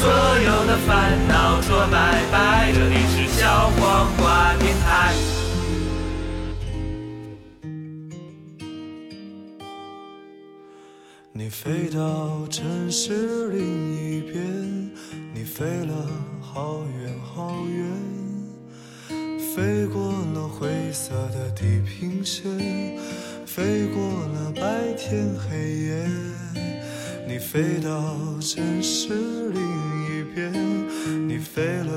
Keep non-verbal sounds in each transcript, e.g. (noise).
所有的烦恼说拜拜，这里是小黄瓜电台。你飞到城市另一边，你飞了好远好远，飞过了灰色的地平线，飞过了白天黑夜。你飞到城市另一边，你飞了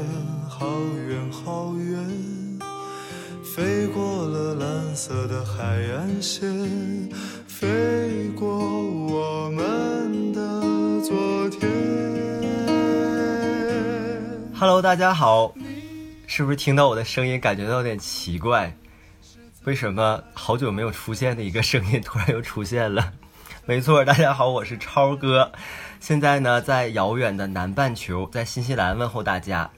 好远好远，飞过了蓝色的海岸线，飞过我们的昨天。Hello，大家好，是不是听到我的声音感觉到有点奇怪？为什么好久没有出现的一个声音突然又出现了？(laughs) 没错，大家好，我是超哥，现在呢在遥远的南半球，在新西兰问候大家。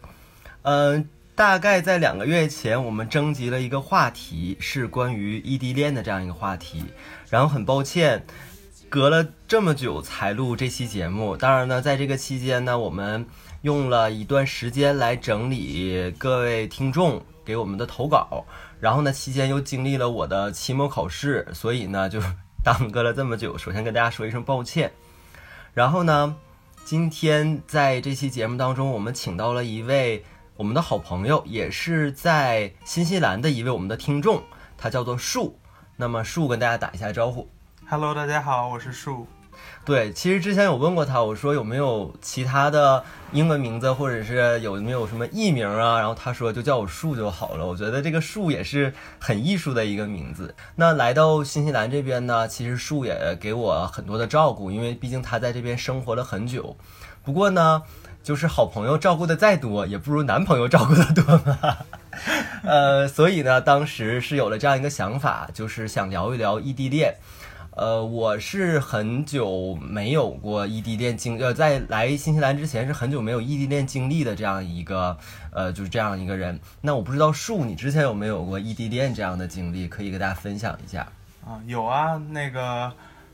嗯、大概在两个月前，我们征集了一个话题，是关于异地恋的这样一个话题。然后很抱歉，隔了这么久才录这期节目。当然呢，在这个期间呢，我们用了一段时间来整理各位听众给我们的投稿，然后呢，期间又经历了我的期末考试，所以呢就耽搁了这么久。首先跟大家说一声抱歉。然后呢，今天在这期节目当中，我们请到了一位我们的好朋友，也是在新西兰的一位我们的听众，他叫做树。那么树跟大家打一下招呼。Hello，大家好，我是树。对，其实之前有问过他，我说有没有其他的英文名字，或者是有没有什么艺名啊？然后他说就叫我树就好了。我觉得这个树也是很艺术的一个名字。那来到新西兰这边呢，其实树也给我很多的照顾，因为毕竟他在这边生活了很久。不过呢，就是好朋友照顾的再多，也不如男朋友照顾的多嘛。(laughs) 呃，所以呢，当时是有了这样一个想法，就是想聊一聊异地恋。呃，我是很久没有过异地恋经，呃，在来新西兰之前是很久没有异地恋经历的这样一个，呃，就是这样一个人。那我不知道树，你之前有没有过异地恋这样的经历，可以给大家分享一下。啊，有啊，那个，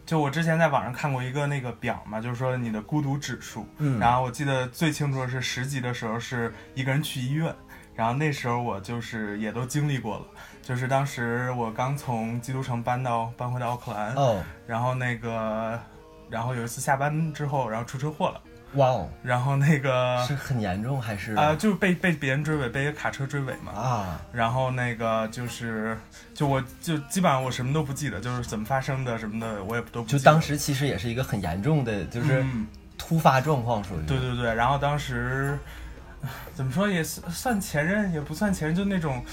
就我之前在网上看过一个那个表嘛，就是说你的孤独指数。嗯然后我记得最清楚的是十级的时候是一个人去医院，然后那时候我就是也都经历过了，就是当时我刚从基督城搬到搬回到奥克兰，哦，然后那个，然后有一次下班之后，然后出车祸了，哇哦，然后那个是很严重还是？啊、就是被被别人追尾，被一个卡车追尾嘛。啊，然后那个就是，就我就基本上我什么都不记得，就是怎么发生的什么的，我也都不记得。就当时其实也是一个很严重的，就是嗯突发状况，属于。对对对，然后当时怎么说也算算前任，也不算前任，就那种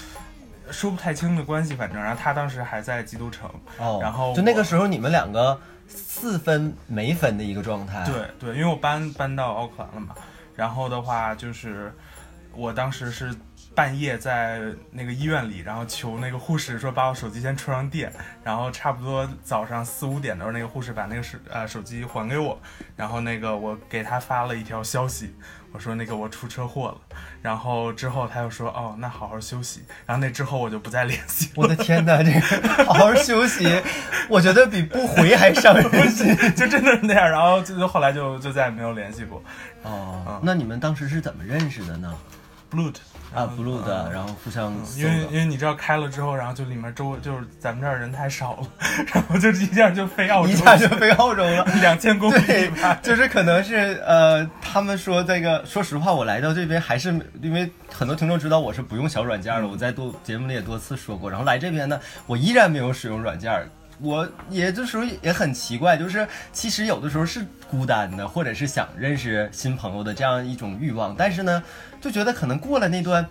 说不太清的关系，反正。然后他当时还在基督城，哦，然后就那个时候你们两个四分没分的一个状态。对对，因为我搬搬到奥克兰了嘛，然后的话就是我当时是半夜在那个医院里，然后求那个护士说把我手机先充上电，然后差不多早上四五点的时候，那个护士把那个手呃手机还给我，然后那个我给他发了一条消息，我说那个我出车祸了，然后之后他又说哦那好好休息，然后那之后我就不再联系。(laughs) 我的天哪，这个好好休息，(laughs) 我觉得比不回还伤人心。(laughs) 就真的是那样，然后就后来就就再也没有联系过。哦，那你们当时是怎么认识的呢？Blood 啊，blue 的，然后互相因为因为你知道开了之后，然后就里面周围就是咱们这儿人太少了，(laughs) 然后就一下就飞澳洲，一下就飞澳洲了。(laughs) 两千公里吧。，就是可能是呃，他们说这个，说实话，我来到这边还是因为很多听众知道我是不用小软件的，我在多节目里也多次说过。然后来这边呢，我依然没有使用软件，我也就属于也很奇怪，就是其实有的时候是孤单的，或者是想认识新朋友的这样一种欲望，但是呢，就觉得可能过了那段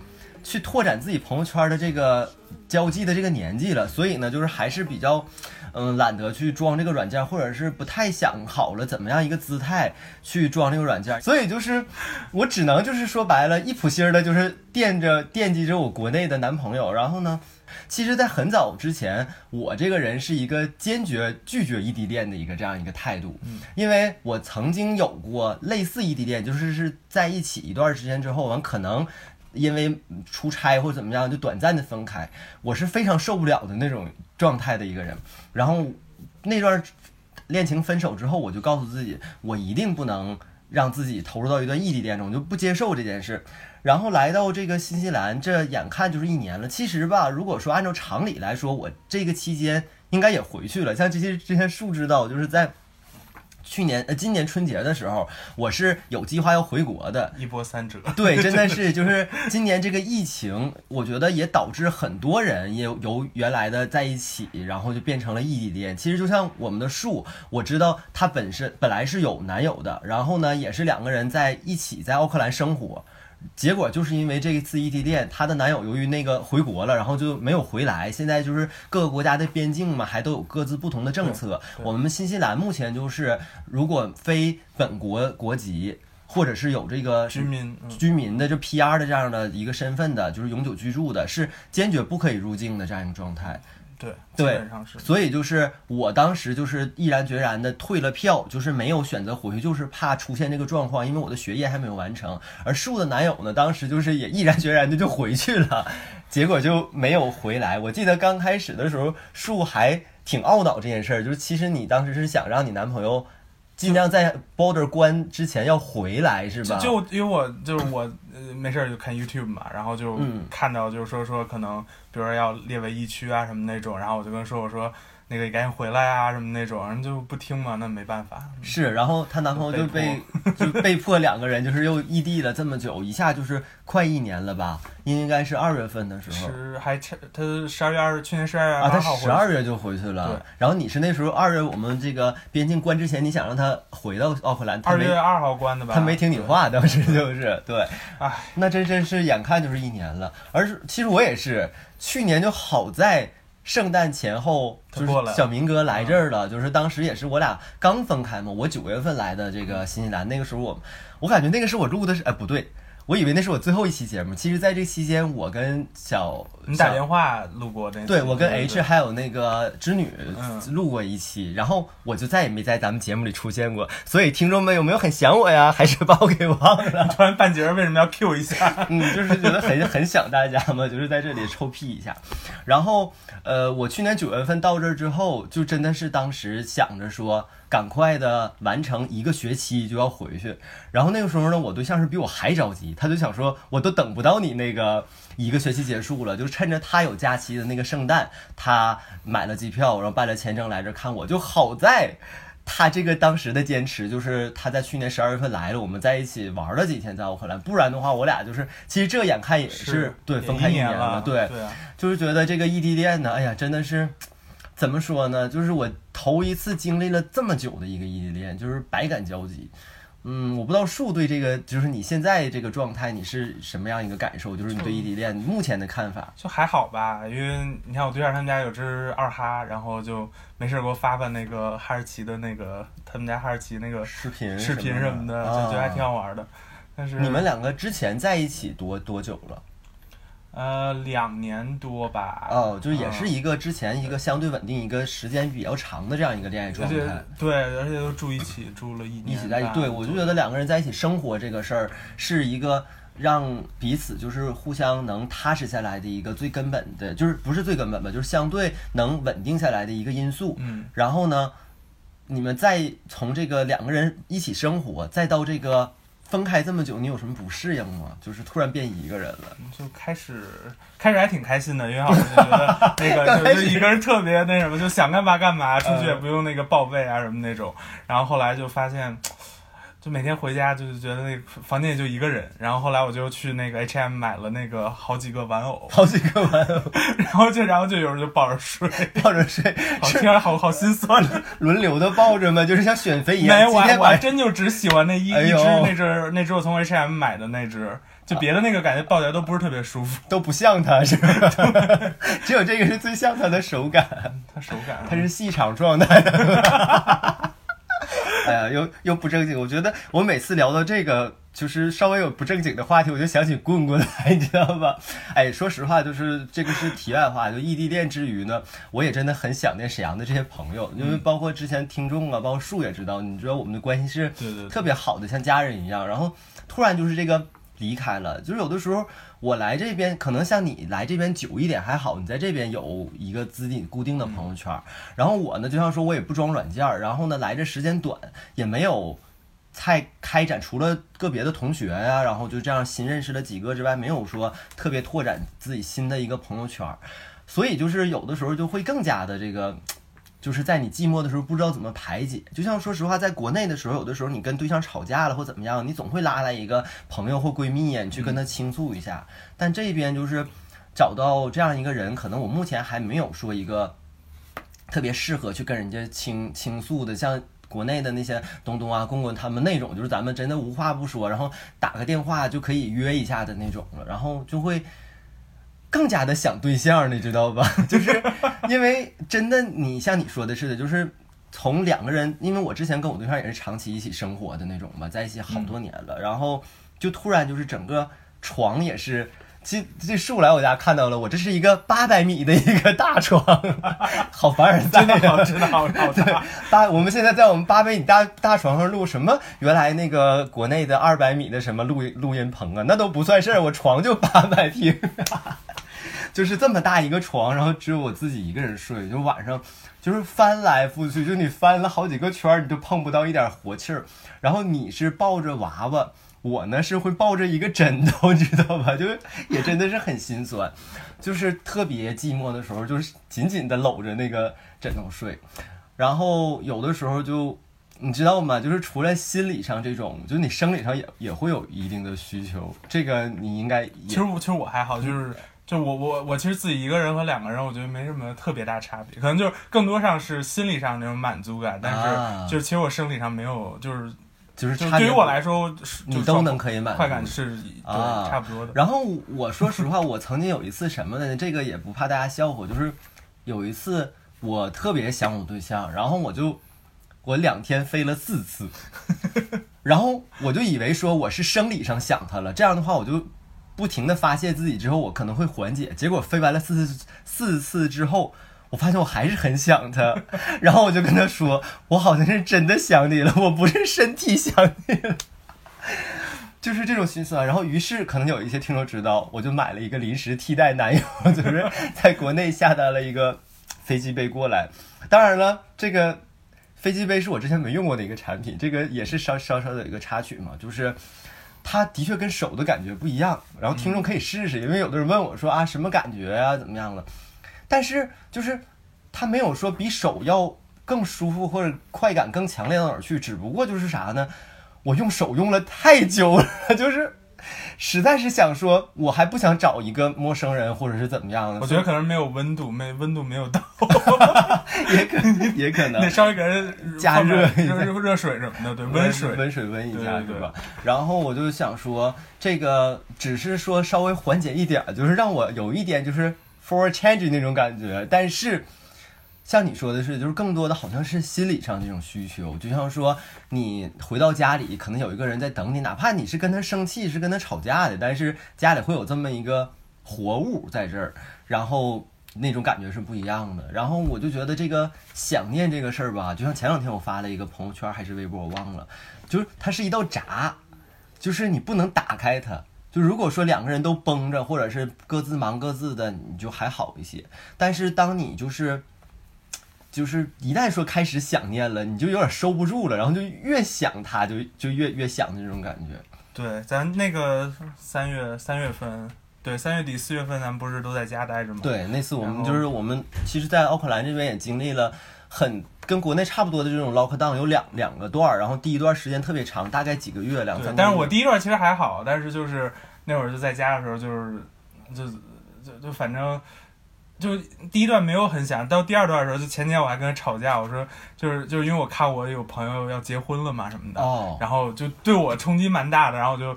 去拓展自己朋友圈的这个交际的这个年纪了，所以呢，就是还是比较。嗯，懒得去装这个软件，或者是不太想好了怎么样一个姿态去装这个软件，所以就是我只能就是说白了，一普心儿的就是惦着惦记着我国内的男朋友。然后呢，其实，在很早之前，我这个人是一个坚决拒绝异地恋的一个这样一个态度，因为我曾经有过类似异地恋，就是是在一起一段时间之后，完可能。因为出差或者怎么样，就短暂的分开，我是非常受不了的那种状态的一个人。然后那段恋情分手之后，我就告诉自己，我一定不能让自己投入到一段异地恋中，就不接受这件事。然后来到这个新西兰，这眼看就是一年了。其实吧，如果说按照常理来说，我这个期间应该也回去了。像这些这些树知道，就是在去年呃今年春节的时候，我是有计划要回国的。一波三折。对，真的是就是 (laughs) 今年这个疫情，我觉得也导致很多人也由原来的在一起，然后就变成了异地恋。其实就像我们的树，我知道她本身本来是有男友的，然后呢也是两个人在一起在奥克兰生活。结果就是因为这一次异地恋，她的男友由于那个回国了，然后就没有回来。现在就是各个国家的边境嘛，还都有各自不同的政策。我们新西兰目前就是，如果非本国国籍，或者是有这个居民嗯居民的就 PR 的这样的一个身份的，就是永久居住的，是坚决不可以入境的这样一个状态。对，对。所以就是我当时就是毅然决然的退了票，就是没有选择回去，就是怕出现这个状况，因为我的学业还没有完成。而树的男友呢，当时就是也毅然决然的就回去了，结果就没有回来。我记得刚开始的时候，树还挺懊恼这件事儿，就是其实你当时是想让你男朋友尽量在 border 关之前要回来，是吧？就因为我就是我呃没事儿就看 YouTube 嘛，然后就嗯看到就是说说可能比如说要列为疫区啊什么那种，然后我就跟说我说那个你赶紧回来啊什么那种，人就不听嘛，那没办法。是，然后她男朋友就被就被迫 (laughs) 两个人就是又异地了这么久，一下就是快一年了吧？应该是二月份的时候。是还差他十二月二去年十二月啊，他二十二月就回去对了，然后你是那时候二月我们这个边境关之前，你想让他回到奥克兰，二月二号关的吧？他没听你话，当时就是对，唉，那真真是眼看就是一年了。而是其实我也是去年就好在圣诞前后，就是小明哥来这儿了，就是当时也是我俩刚分开嘛，我九月份来的这个新西兰，那个时候我我感觉那个是我录的是哎不对。我以为那是我最后一期节目，其实在这期间，我跟小你打电话录过那？对我跟 H 还有那个织女嗯录过一期，然后我就再也没在咱们节目里出现过，所以听众们有没有很想我呀？还是把我给忘了？突然半截为什么要 Q 一下？嗯，就是觉得很很想大家嘛，就是在这里臭屁一下。然后呃，我去年九月份到这儿之后，就真的是当时想着说，赶快的完成一个学期就要回去。然后那个时候呢，我对象是比我还着急，他就想说，我都等不到你那个一个学期结束了，就趁着他有假期的那个圣诞，他买了机票，然后办了签证来这看我。就好在他这个当时的坚持，就是他在去年十二月份来了，我们在一起玩了几天在奥克兰，不然的话，我俩就是其实这眼看也是对分开一年了，对，对，就是觉得这个异地恋呢，哎呀，真的是怎么说呢？就是我头一次经历了这么久的一个异地恋，就是百感交集。嗯，我不知道树对这个，就是你现在这个状态，你是什么样一个感受？就是你对异地恋目前的看法。就还好吧，因为你看我对象他们家有只二哈，然后就没事儿给我发发那个哈士奇的那个他们家哈士奇那个视频视频什么的，就觉得还挺好玩的。但是啊你们两个之前在一起多多久了？呃两年多吧，哦，就是也是嗯一个之前一个相对稳定、一个时间比较长的这样一个恋爱状态。对，而且都住一起，住了一一年一。起在一起，对我就觉得两个人在一起生活这个事儿是一个让彼此就是互相能踏实下来的一个最根本的，就是不是最根本吧，就是相对能稳定下来的一个因素。嗯，然后呢，你们再从这个两个人一起生活，再到这个分开这么久，你有什么不适应吗？就是突然变一个人了。就开始开始还挺开心的，因为好像就觉得那个 (laughs) 就就一个人特别那什么，就想干嘛干嘛，出去也不用那个报备啊什么那种。然后后来就发现，就每天回家就是觉得那个房间也就一个人。然后后来我就去那个 H&M 买了那个好几个玩偶，(laughs) 好几个玩偶然后就然后就有人就抱着睡，抱着睡，(laughs) 好听着好好心酸。轮流的抱着嘛？就是像选妃一样。没，我还我真就只喜欢那一、哎一只那只那只我从 H&M 买的那只，就别的那个感觉抱起来都不是特别舒服。(laughs) 都不像它，是吧？只有这个是最像它的手感。它手感，它是细长状态的。哎呀，又又不正经。我觉得我每次聊到这个，就是稍微有不正经的话题，我就想起棍棍来，你知道吧？哎，说实话，就是这个是题外话。就异地恋之余呢，我也真的很想念沈阳的这些朋友，因为包括之前听众啊，包括树也知道，你知道我们的关系是特别好的，像家人一样。然后突然就是这个离开了，就是有的时候我来这边，可能像你来这边久一点还好，你在这边有一个自己固定的朋友圈。然后我呢，就像说我也不装软件，然后呢来这时间短，也没有太开展，除了个别的同学呀、然后就这样新认识了几个之外，没有说特别拓展自己新的一个朋友圈，所以就是有的时候就会更加的这个。就是在你寂寞的时候不知道怎么排解，就像说实话，在国内的时候，有的时候你跟对象吵架了或怎么样，你总会拉来一个朋友或闺蜜呀，你去跟他倾诉一下。但这边就是找到这样一个人，可能我目前还没有说一个特别适合去跟人家倾倾诉的，像国内的那些东东啊、公公他们那种，就是咱们真的无话不说，然后打个电话就可以约一下的那种了，然后就会。更加的想对象，你知道吧？(laughs) 就是因为真的，你像你说的似的，就是从两个人，因为我之前跟我对象也是长期一起生活的那种嘛，在一起好多年了，然后就突然就是整个床也是，这这树来我家看到了，我这是一个八百米的一个大床，(laughs) 好凡尔赛呀！真的好，真的好，好对大。，八我们现在在我们八百米大大床上录什么？原来那个国内的二百米的什么录录音棚啊，那都不算事儿，我床就八百平，(laughs) 就是这么大一个床，然后只有我自己一个人睡，就晚上就是翻来覆去，就你翻了好几个圈儿，你都碰不到一点活气儿。然后你是抱着娃娃，我呢是会抱着一个枕头，(laughs) 你知道吧？就是也真的是很心酸，就是特别寂寞的时候，就是紧紧的搂着那个枕头睡。然后有的时候就你知道吗？就是除了心理上这种，就你生理上也也会有一定的需求，这个你应该也其实我其实我还好，就是就我我我其实自己一个人和两个人，我觉得没什么特别大差别，可能就是更多上是心理上那种满足感，但啊是就是其实我生理上没有，就是就是差对于我来说，你都能可以满足快感是对啊差不多的。然后我说实话，我曾经有一次什么呢？这个也不怕大家笑话，就是有一次我特别想我对象，然后我就我两天飞了四次，(laughs) 然后我就以为说我是生理上想他了，这样的话我就不停的发泄自己之后，我可能会缓解。结果飞完了四次四次之后。我发现我还是很想他，(laughs) 然后我就跟他说，我好像是真的想你了，我不是身体想你了。(laughs) 就是这种心思啊。然后，于是可能有一些听众知道，我就买了一个临时替代男友，(laughs) 就是在国内下单了一个飞机杯过来。当然了，这个飞机杯是我之前没用过的一个产品，这个也是稍稍稍的一个插曲嘛，就是。它的确跟手的感觉不一样，然后听众可以试试，因为有的人问我说啊什么感觉啊怎么样了，但是就是它没有说比手要更舒服或者快感更强烈到哪儿去，只不过就是啥呢？我用手用了太久了，(laughs) 就是实在是想说，我还不想找一个陌生人或者是怎么样的。我觉得可能没有温度，没温度没有到，(laughs) 也可也可能 (laughs) 得稍微给人加热一下热水什么的，对，温水。温水温一下对吧？然后我就想说，这个只是说稍微缓解一点儿，就是让我有一点就是 for change 那种感觉，但是。像你说的是，就是更多的好像是心理上这种需求，就像说你回到家里，可能有一个人在等你，哪怕你是跟他生气，是跟他吵架的，但是家里会有这么一个活物在这儿，然后那种感觉是不一样的。然后我就觉得这个想念这个事儿吧，就像前两天我发了一个朋友圈还是微博，我忘了，就是它是一道闸，就是你不能打开它。就如果说两个人都绷着，或者是各自忙各自的，你就还好一些。但是当你就是就是一旦说开始想念了，你就有点收不住了，然后就越想他，就就越越想的这种感觉。对，咱那个三月三月份，对，三月底四月份，咱不是都在家待着吗？，对，那次我们就是我们其实，在奥克兰这边也经历了很跟国内差不多的这种 lockdown，有两两个段儿，然后第一段时间特别长，大概几个月，两三个月。。但是我第一段其实还好，但是就是那会儿就在家的时候，就是就就就反正就第一段没有很想，到第二段的时候，就前天我还跟他吵架，我说就是就是因为我看我有朋友要结婚了嘛什么的，哦，然后就对我冲击蛮大的，然后我就。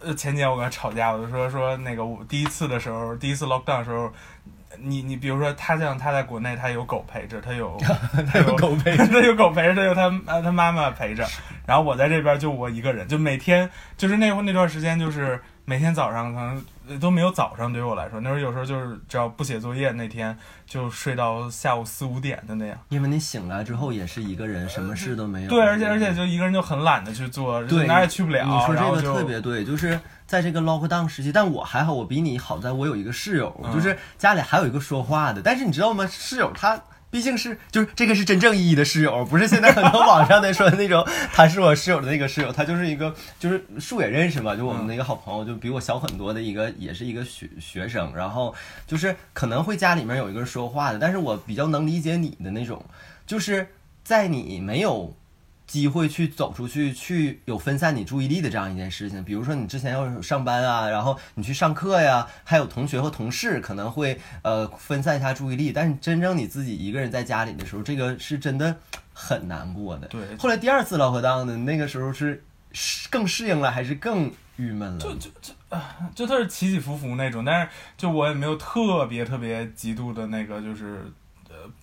呃，前几天我跟他吵架，我就说说那个我第一次的时候，第一次 lockdown 的时候，你你比如说他像他在国内，他有狗陪着，他有 (laughs) 他有狗陪着他有狗陪着，他有他呃他妈妈陪着，然后我在这边就我一个人，就每天就是那会那段时间就是每天早上可能呃都没有早上对于我来说，那时候有时候就是只要不写作业那天就睡到下午四五点的那样。因为你醒来之后也是一个人，什么事都没有。对，而且而且就一个人就很懒得去做，对哪也去不了，你说这个特别对，就是在这个 lockdown 时期，但我还好，我比你好在我有一个室友，嗯就是家里还有一个说话的。但是你知道吗？室友他毕竟是就是这个是真正意义的室友，不是现在很多网上的说的那种他是我室友的那个室友，他就是一个就是树也认识嘛，就我们那个好朋友，就比我小很多的一个，也是一个学学生，然后就是可能会家里面有一个说话的，但是我比较能理解你的那种，就是在你没有。机会去走出去，去有分散你注意力的这样一件事情。比如说，你之前要上班啊，然后你去上课呀，还有同学和同事可能会呃分散一下注意力。但是真正你自己一个人在家里的时候，这个是真的很难过的。对后来第二次老河档的那个时候是更适应了，还是更郁闷了？就就就啊，就它是起起伏伏那种，但是就我也没有特别特别极度的那个就是呃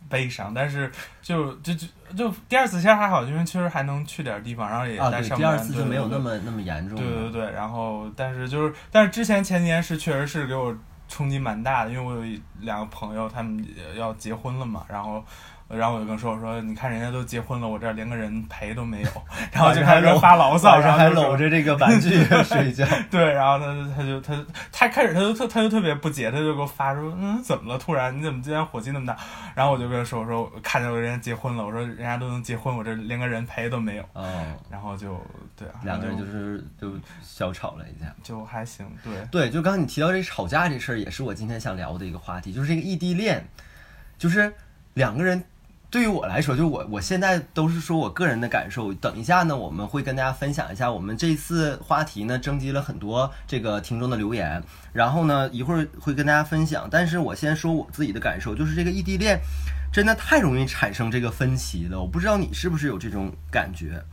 悲伤，但是就就就就第二次其实还好，因为确实还能去点地方，然后也在上班。第二次就没有那对么那么严重对对。对对，然后但是就是但是之前前几年是确实是给我冲击蛮大的，因为我有两个朋友他们也要结婚了嘛，然后。然后我就跟说我说，你看人家都结婚了，我这儿连个人陪都没有，(laughs) 然后就开始发牢骚，然后还搂着这个玩具 (laughs) 睡觉。对，然后他他就他他开始他就特他就特别不解，他就给我发说，嗯，怎么了？突然你怎么今天火气那么大？然后我就跟他说，我说我看见人家结婚了，我说人家都能结婚，我这连个人陪都没有。哦，然后就对啊，两个人就就是就小吵了一架。就还行，对，对，就刚刚你提到这吵架这事儿，也是我今天想聊的一个话题，就是这个异地恋，就是两个人。对于我来说，就我我现在都是说我个人的感受。等一下呢，我们会跟大家分享一下我们这次话题呢，征集了很多这个听众的留言，然后呢一会儿会跟大家分享。但是我先说我自己的感受，就是这个异地恋真的太容易产生这个分歧了。我不知道你是不是有这种感觉，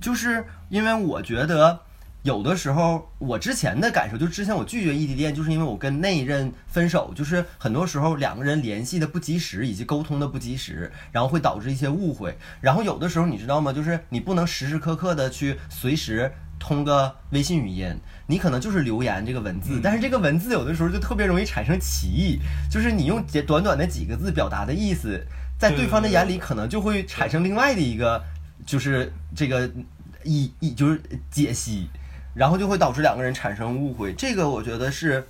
就是因为我觉得。有的时候，我之前的感受就是，之前我拒绝异地恋，就是因为我跟那一任分手，就是很多时候两个人联系的不及时，以及沟通的不及时，然后会导致一些误会。然后有的时候，你知道吗？就是你不能时时刻刻的去随时通个微信语音，你可能就是留言这个文字，但是这个文字有的时候就特别容易产生歧义，就是你用简短短的几个字表达的意思，在对方的眼里可能就会产生另外的一个，就是这个意意就是解析。然后就会导致两个人产生误会，这个我觉得是，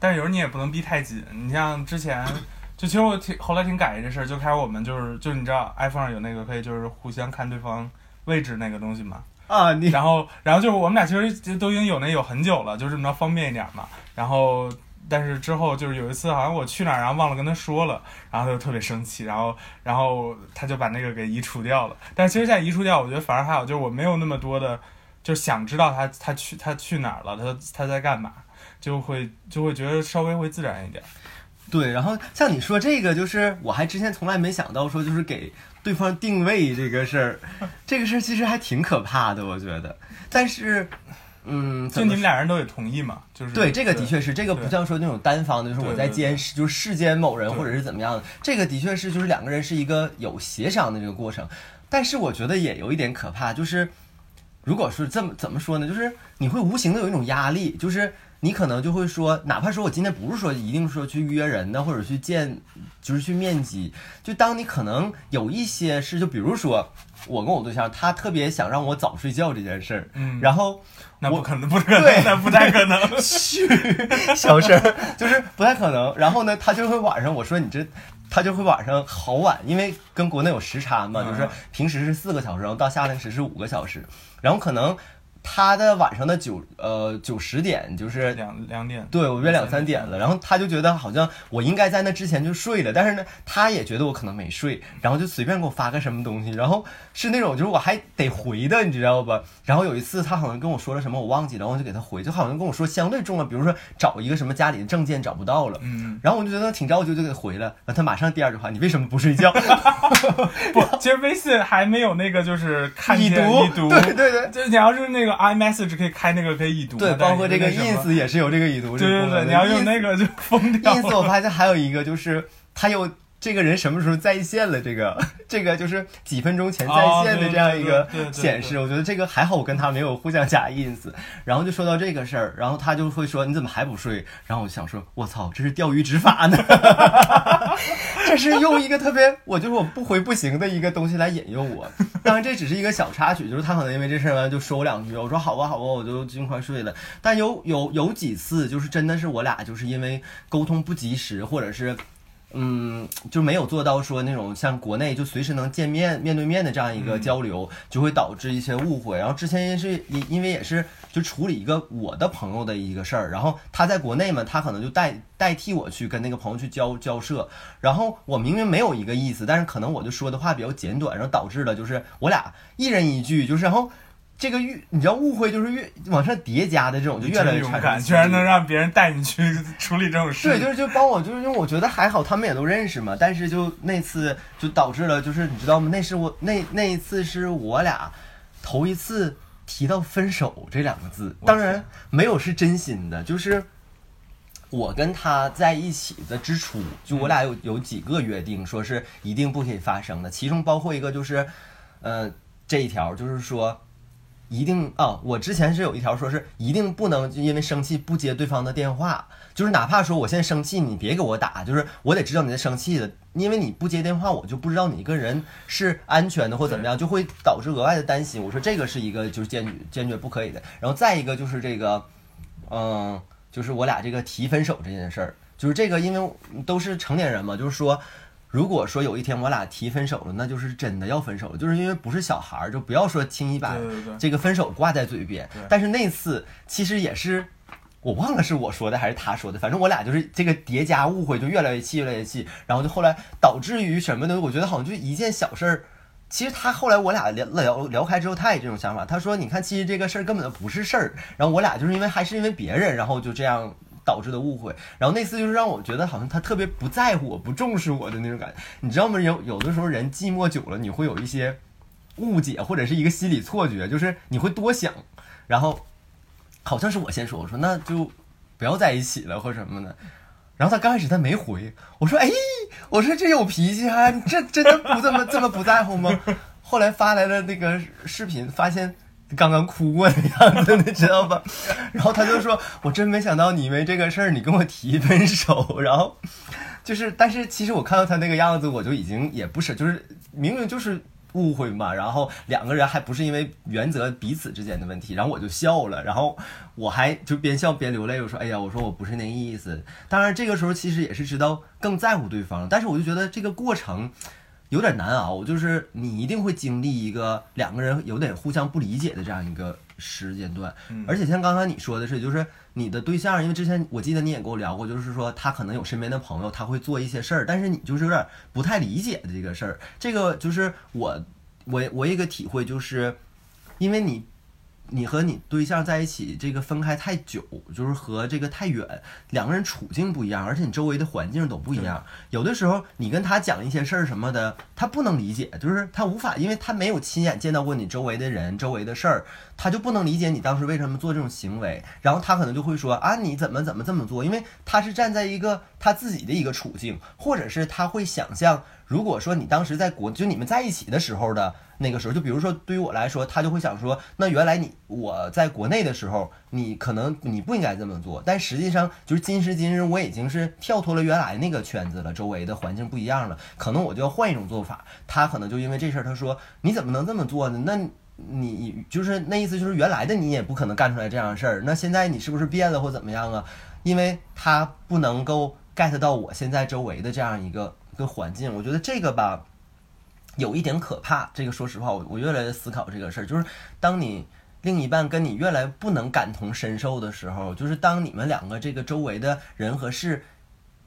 但是有时候你也不能逼太紧。你像之前，就其实我挺后来挺感谢这事儿，就开始我们就是就是你知道 iPhone 上有那个可以就是互相看对方位置那个东西嘛，啊，你然后然后就是我们俩其实都已经有那有很久了，就这么着方便一点嘛。然后但是之后就是有一次好像我去哪儿，然后忘了跟他说了，然后他就特别生气，然后然后他就把那个给移除掉了。但是其实现在移除掉，我觉得反而还好，就是我没有那么多的。就想知道他他去他去哪儿了，他他在干嘛，就会就会觉得稍微会自然一点。对，然后像你说这个，就是我还之前从来没想到说，就是给对方定位这个事儿，(laughs) 这个事儿其实还挺可怕的，我觉得。但是，嗯，就你们俩人都得同意嘛，就是对这个的确是，这个不像说那种单方的，就是我在监视，就是世间某人或者是怎么样的，这个的确是就是两个人是一个有协商的这个过程。但是我觉得也有一点可怕，就是。如果是这么怎么说呢？就是你会无形的有一种压力，就是你可能就会说，哪怕说我今天不是说一定说去约人的，或者去见，就是去面基，就当你可能有一些事，就比如说我跟我对象，他特别想让我早睡觉这件事儿，嗯，然后那不可能，不可能，那不太可能，(laughs) 嘘，小声，就是不太可能。然后呢，他就会晚上我说你这。他就会晚上好晚，因为跟国内有时差嘛，就是平时是四个小时，然后到夏令时是五个小时，然后可能他的晚上的九呃九十点就是两两点，对我约两三点了，然后他就觉得好像我应该在那之前就睡了，但是呢，他也觉得我可能没睡，然后就随便给我发个什么东西，然后是那种就是我还得回的，你知道吧？然后有一次他好像跟我说了什么，我忘记了，然后我就给他回，就好像跟我说相对重了，比如说找一个什么家里的证件找不到了，嗯，然后我就觉得挺着急，就给回了，然后他马上第二句话，你为什么不睡觉？(laughs) 不，其实微信还没有那个就是看见已读已读，对对对就你要是那个 iMessage 可以开那个可以已读的，对，包括这个 ins 也是有这个已读这对对对。你要用那个就疯掉 ins，我发现还有一个就是它有这个人什么时候在线了，这个 (laughs) 这个就是几分钟前在线的这样一个显示。我觉得这个还好，我跟他没有互相加 ins。然后就说到这个事儿，然后他就会说你怎么还不睡？然后我就想说，我操，这是钓鱼执法呢，(laughs) 这是用一个特别我就是我不回不行的一个东西来引诱我。当然这只是一个小插曲，就是他可能因为这事儿完就说我两句，我说好吧好吧，我就尽快睡了。但有有有几次就是真的是我俩就是因为沟通不及时，或者是。嗯，就没有做到说那种像国内就随时能见面面对面的这样一个交流，就会导致一些误会。然后之前也是因因为也是就处理一个我的朋友的一个事儿，然后他在国内嘛，他可能就代代替我去跟那个朋友去交交涉，然后我明明没有一个意思，但是可能我就说的话比较简短，然后导致了就是我俩一人一句，就是然后。这个越你知道误会就是越往上叠加的这种就越来越真勇敢，居然能让别人带你去处理这种事。对，就是就帮我，就是因为我觉得还好，他们也都认识嘛。但是就那次就导致了，就是你知道吗？那是我那那一次是我俩头一次提到分手这两个字，当然没有是真心的，就是我跟他在一起的之初，就我俩有有几个约定，说是一定不可以发生的，其中包括一个就是，呃，这一条就是说。一定啊！我之前是有一条说是一定不能因为生气不接对方的电话，就是哪怕说我现在生气，你别给我打，就是我得知道你在生气的，因为你不接电话，我就不知道你一个人是安全的或怎么样，就会导致额外的担心。我说这个是一个就是坚决坚决不可以的。然后再一个就是这个，嗯，就是我俩这个提分手这件事儿，就是这个因为都是成年人嘛，就是说。如果说有一天我俩提分手了，那就是真的要分手了，就是因为不是小孩儿，就不要说轻易把这个分手挂在嘴边。但是那次其实也是，我忘了是我说的还是他说的，反正我俩就是这个叠加误会，就越来越气，越来越气，然后就后来导致于什么呢？我觉得好像就一件小事儿。其实他后来我俩聊聊聊开之后，他也这种想法。他说：“你看，其实这个事儿根本就不是事儿。”然后我俩就是因为还是因为别人，然后就这样导致的误会。然后那次就是让我觉得好像他特别不在乎我、不重视我的那种感觉。你知道吗？有有的时候人寂寞久了，你会有一些误解或者是一个心理错觉，就是你会多想，然后好像是我先说，我说那就不要在一起了或什么的。然后他刚开始他没回，我说哎，我说这有脾气啊，这真的不这么这么不在乎吗？后来发来了那个视频，发现刚刚哭过的样子，你知道吧？(laughs) 然后他就说，我真没想到你因为这个事儿你跟我提分手，然后就是，但是其实我看到他那个样子，我就已经也不是，就是明明就是误会嘛，然后两个人还不是因为原则彼此之间的问题，然后我就笑了，然后我还就边笑边流泪，我说哎呀，我说我不是那意思。当然这个时候其实也是知道更在乎对方，但是我就觉得这个过程。有点难熬，就是你一定会经历一个两个人有点互相不理解的这样一个时间段，嗯而且像刚才你说的是，就是你的对象，因为之前我记得你也跟我聊过，就是说他可能有身边的朋友，他会做一些事儿，但是你就是有点不太理解的这个事儿。这个就是我我我一个体会，就是因为你你和你对象在一起，这个分开太久，就是和这个太远，两个人处境不一样，而且你周围的环境都不一样。有的时候你跟他讲一些事儿什么的，他不能理解，就是他无法，因为他没有亲眼见到过你周围的人、周围的事儿，他就不能理解你当时为什么做这种行为。然后他可能就会说啊，你怎么怎么这么做？因为他是站在一个他自己的一个处境，或者是他会想象，如果说你当时在国，就你们在一起的时候的那个时候，就比如说对于我来说，他就会想说，那原来你我在国内的时候，你可能你不应该这么做，但实际上就是今时今日，我已经是跳脱了原来那个圈子了，周围的环境不一样了，可能我就要换一种做法。他可能就因为这事儿，他说你怎么能这么做呢？那你就是那意思，就是原来的你也不可能干出来这样的事儿，那现在你是不是变了或怎么样啊？因为他不能够 get 到我现在周围的这样一个个环境，我觉得这个吧。有一点可怕。这个说实话，我我越来越思考这个事儿，就是当你另一半跟你越来不能感同身受的时候，就是当你们两个这个周围的人和事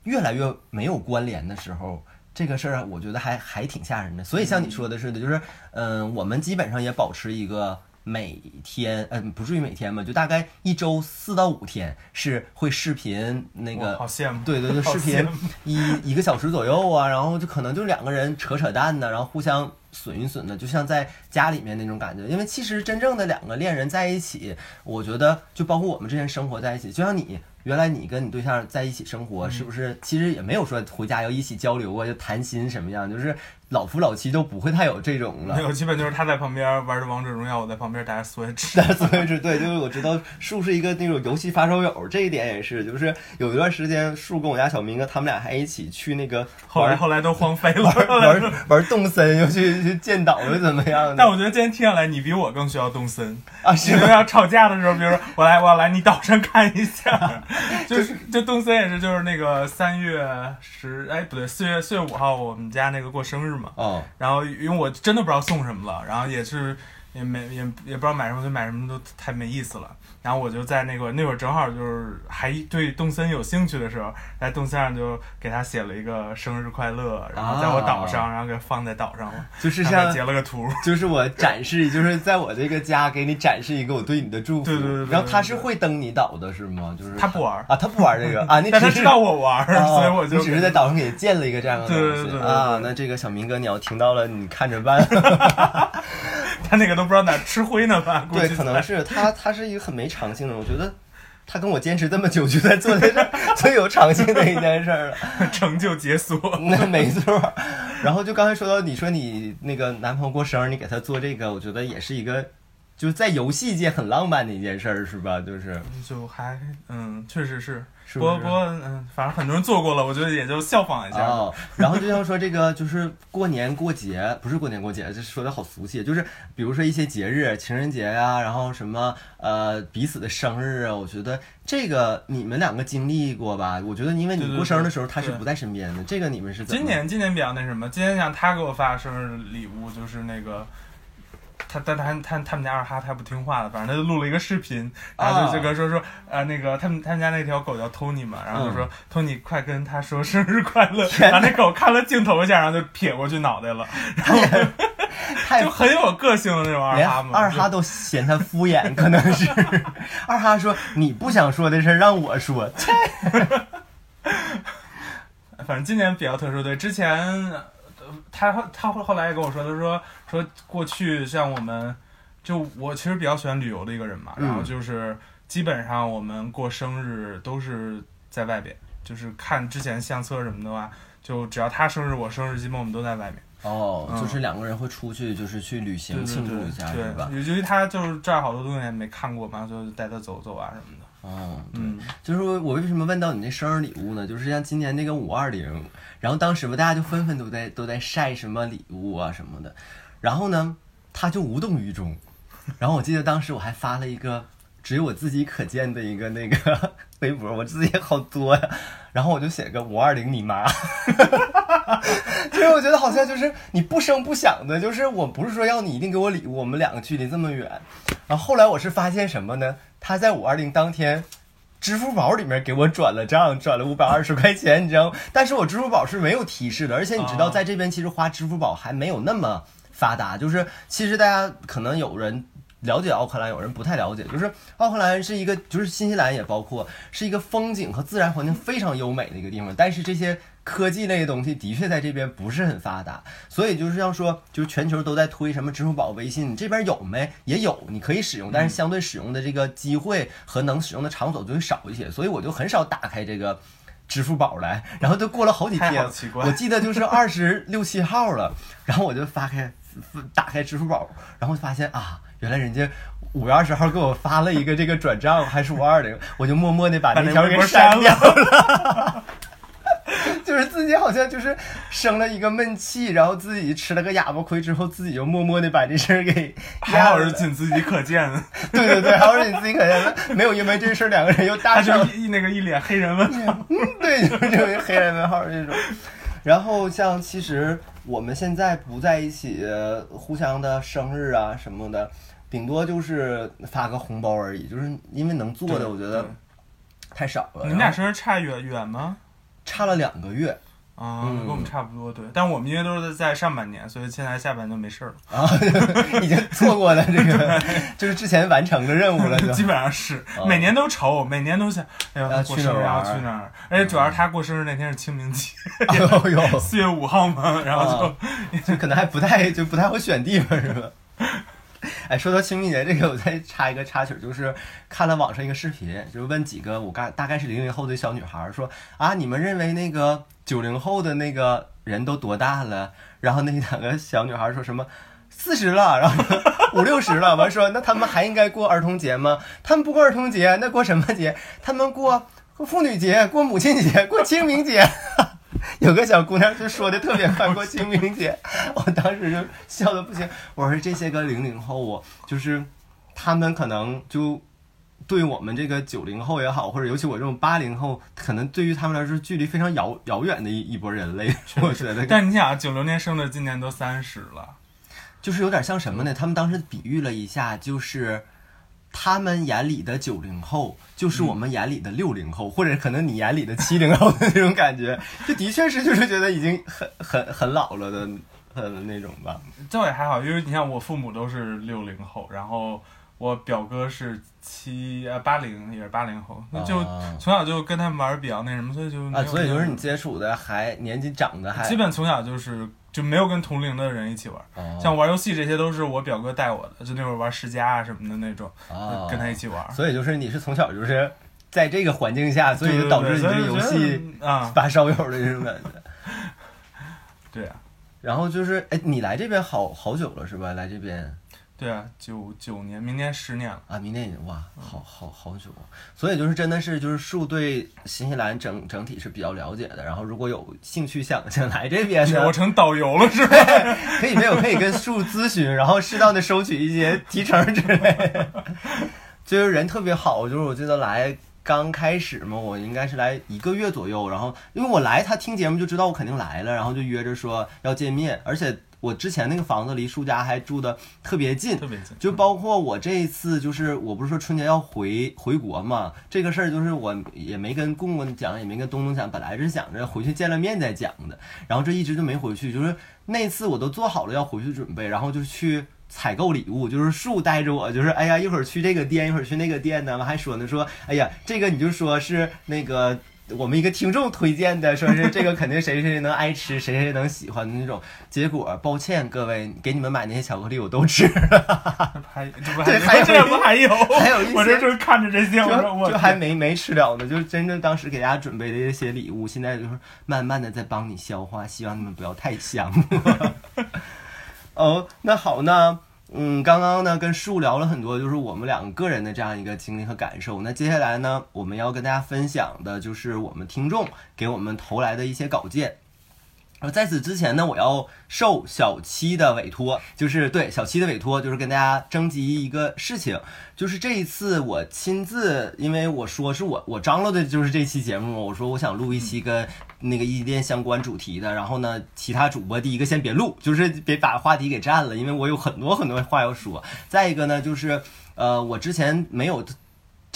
越来越没有关联的时候。这个事儿啊，我觉得还还挺吓人的。所以像你说的似的，就是，嗯、我们基本上也保持一个每天，嗯、不至于每天吧，就大概一周四到五天是会视频那个好羡慕，对对对，视频一一个小时左右啊，然后就可能就两个人扯扯淡呢，然后互相损一损的，就像在家里面那种感觉。因为其实真正的两个恋人在一起，我觉得就包括我们之前生活在一起，就像你原来你跟你对象在一起生活，是不是其实也没有说回家要一起交流啊，就谈心什么样，就是老夫老妻都不会太有这种了没。有，基本就是他在旁边玩着王者荣耀，我在旁边打着 Switch。(laughs) 打 Switch，对，就是我知道树是一个那种游戏发烧友，这一点也是，就是有一段时间树跟我家小明哥他们俩还一起去那个后来后来都荒废了。玩玩玩动森，又去去建岛又怎么样的但我觉得今天听下来，你比我更需要动森。啊？你是吗？们要吵架的时候，比如说我来我要来你岛上看一下，(laughs) 就是就动森也是，就是那个三月十哎不对四月四月五号我们家那个过生日嘛，哦，然后因为我真的不知道送什么了，然后也是也没也也不知道买什么，就买什么都太没意思了。然后我就在那个那会儿正好就是还对动森有兴趣的时候，在动森上就给他写了一个生日快乐，然后在我岛上，然后给放在岛上了，就是像截了个图。(laughs) 就是我展示，就是在我这个家给你展示一个我对你的祝福。对对对对然后他是会登你岛的是吗？就是他不玩啊，他不玩这个 (laughs) 啊，你只是但他知道我玩，啊所以我就你只是在岛上给建了一个这样的东西对对对对对啊。那这个小明哥，你要听到了，你看着办。(laughs) 他那个都不知道哪儿吃灰呢吧？估对，计可能是他，他是一个很没长性的。我觉得他跟我坚持这么久，就在做这事 (laughs) 最有长性的一件事儿了。(laughs) 成就解锁。那 (laughs) 没错儿。然后就刚才说到，你说你那个男朋友过生日，你给他做这个，我觉得也是一个，就是在游戏界很浪漫的一件事儿，是吧？就是就还嗯，确实是。是不过不过嗯，反正很多人做过了，我觉得也就效仿一下。哦，然后就像说这个，就是过年过节，不是过年过节，这说的好俗气，就是比如说一些节日，情人节呀、然后什么呃彼此的生日啊，我觉得这个你们两个经历过吧？我觉得因为你过生日的时候他是不在身边的，这个你们是怎么？今年今年比较那什么，今年像他给我发生日礼物就是那个。他但他他他们家二哈太不听话了，反正他就录了一个视频，然后就这个说说呃那个他们他们家那条狗叫 Tony 嘛，然后就说、Tony 快跟他说生日快乐，天然后那狗看了镜头一下，然后就撇过去脑袋了，然后 (laughs) 就很有个性的那种二哈嘛。二哈都嫌他敷衍，可能是。(laughs) 二哈说你不想说的事儿让我说，切 (laughs) 反正今年比较特殊，对，之前呃他他后后来也跟我说，他说说过去像我们，就我其实比较喜欢旅游的一个人嘛，嗯然后就是基本上我们过生日都是在外边，就是看之前相册什么的话，就只要他生日我生日，基本我们都在外面。哦，嗯就是两个人会出去，就是去旅行庆祝一下，对吧？对，由于他就是这儿好多东西也没看过嘛，就带他走走啊什么的。哦，对，嗯，就是我为什么问到你那生日礼物呢？就是像今年那个五二零，然后当时吧，大家就纷纷都在都在晒什么礼物啊什么的，然后呢，他就无动于衷。然后我记得当时我还发了一个只有我自己可见的一个那个 (laughs) 微博，我自己也好多呀。然后我就写个五二零你妈，(laughs) 就是我觉得好像就是你不声不响的，就是我不是说要你一定给我礼物，我们两个距离这么远。然后后来我是发现什么呢？他在五二零当天。支付宝里面给我转了账，转了五百二十块钱，你知道吗？但是我支付宝是没有提示的，而且你知道，哦在这边其实花支付宝还没有那么发达，就是其实大家可能有人了解奥克兰，有人不太了解，就是奥克兰是一个，就是新西兰也包括是一个风景和自然环境非常优美的一个地方，但是这些科技类的东西的确在这边不是很发达，所以就是要说，就是全球都在推什么支付宝、微信，你这边有没？也有，你可以使用，但是相对使用的这个机会和能使用的场所就会少一些，所以我就很少打开这个。支付宝来，然后都过了好几天我记得就是二十六七号了，然后我就发开打开支付宝，然后发现啊，原来人家五月二十号给我发了一个这个转账，还是五二零，我就默默的把把那条给删删掉了。(laughs) 就是自己好像就是生了一个闷气，然后自己吃了个哑巴亏之后，自己就默默的把这事儿给 (laughs) 还好是仅自己可见的，(laughs) 对对对，还好是你自己可见的，没有因为这事儿两个人又大他吵就一那个一脸黑人问号。对，就是这个黑人问号这种。然后像其实我们现在不在一起，互相的生日啊什么的，顶多就是发个红包而已，就是因为能做的，我觉得太少了。你们俩生日差远远吗？差了两个月啊，嗯跟我们差不多，对。但我们因为都是在上半年，所以现在下半年就没事儿了，啊，(laughs) 已经错过了这个，(laughs) 就是之前完成的任务了，就基本上是哦每年都愁，每年都想，哎呀，要过生日要去哪儿？而且主要是他过生日那天是清明节，(laughs) 哎呦呦，四月五号嘛，然后就啊就可能还不太就不太会选地方是吧？哎，说到清明节这个，我再插一个插曲，就是看了网上一个视频，就是问几个我大大概是零零后的小女孩儿说啊，你们认为那个九零后的那个人都多大了？然后那两个小女孩说什么？四十了，然后 (laughs) 五六十了，完说那他们还应该过儿童节吗？他们不过儿童节，那过什么节？他们过过妇女节，过母亲节，过清明节。(laughs) 有个小姑娘就说的特别快，过清明节，我当时就笑的不行。我说这些个零零后啊，就是他们可能就对我们这个九零后也好，或者尤其我这种八零后，可能对于他们来说距离非常遥遥远的一一波人类。(laughs) (laughs) 我觉得，但你想啊，九零年生的，今年都三十了。就是有点像什么呢？他们当时比喻了一下，就是他们眼里的九零后，就是我们眼里的六零后，或者可能你眼里的七零后的那种感觉。(laughs) 就的确是，就是觉得已经很很很老了的，呃那种吧。这也还好，因为你像我父母都是六零后，然后我表哥是七呃八零，也是八零后，那就从小就跟他们玩比较那什么，所以就啊，所以就是你接触的还年纪长的还基本从小就是。就没有跟同龄的人一起玩，像玩游戏这些都是我表哥带我的，就那会儿玩世家啊什么的那种，跟他一起玩。所以就是你是从小就是在这个环境下，所以就导致你这个游戏啊发烧友的这种感觉。(laughs) 对啊，然后就是哎，你来这边好好久了是吧？来这边。对啊，九九年，明年十年了啊！明年已经哇，好好好久，所以就是真的是就是树对新西兰整整体是比较了解的。然后如果有兴趣想想来这边的，(laughs) 我成导游了是吧？(laughs) 可以没有可以跟树咨询，然后适当的收取一些提成之类的。(laughs) 就是人特别好，就是我记得来刚开始嘛，我应该是来一个月左右，然后因为我来他听节目就知道我肯定来了，然后就约着说要见面，而且。我之前那个房子离叔家还住的特别近，特别近。就包括我这一次，就是我不是说春节要回回国嘛，这个事儿就是我也没跟公公讲，也没跟东东讲，本来是想着回去见了面再讲的，然后这一直就没回去。就是那次我都做好了要回去准备，然后就去采购礼物，就是树带着我，就是哎呀一会儿去这个店，一会儿去那个店呢，完还说呢说，哎呀这个你就说是那个。我们一个听众推荐的，说是这个肯定谁谁谁能爱吃，谁谁能喜欢的那种。结果，抱歉各位，给你们买那些巧克力我都吃了。还对，还有这不还有？还有一些，我这就是看着这些，我就还没没吃了呢。就是真正当时给大家准备的一些礼物，现在就是慢慢的在帮你消化，希望你们不要太香。(laughs) 哦，那好呢。嗯，刚刚呢跟树聊了很多，就是我们两个个人的这样一个经历和感受。那接下来呢，我们要跟大家分享的就是我们听众给我们投来的一些稿件。在此之前呢，我要受小七的委托，就是对小七的委托，就是跟大家征集一个事情，就是这一次我亲自，因为我说是我我张罗的就是这期节目，我说我想录一期跟那个异地恋相关主题的，然后呢，其他主播第一个先别录，就是别把话题给占了，因为我有很多很多话要说。再一个呢，就是呃，我之前没有。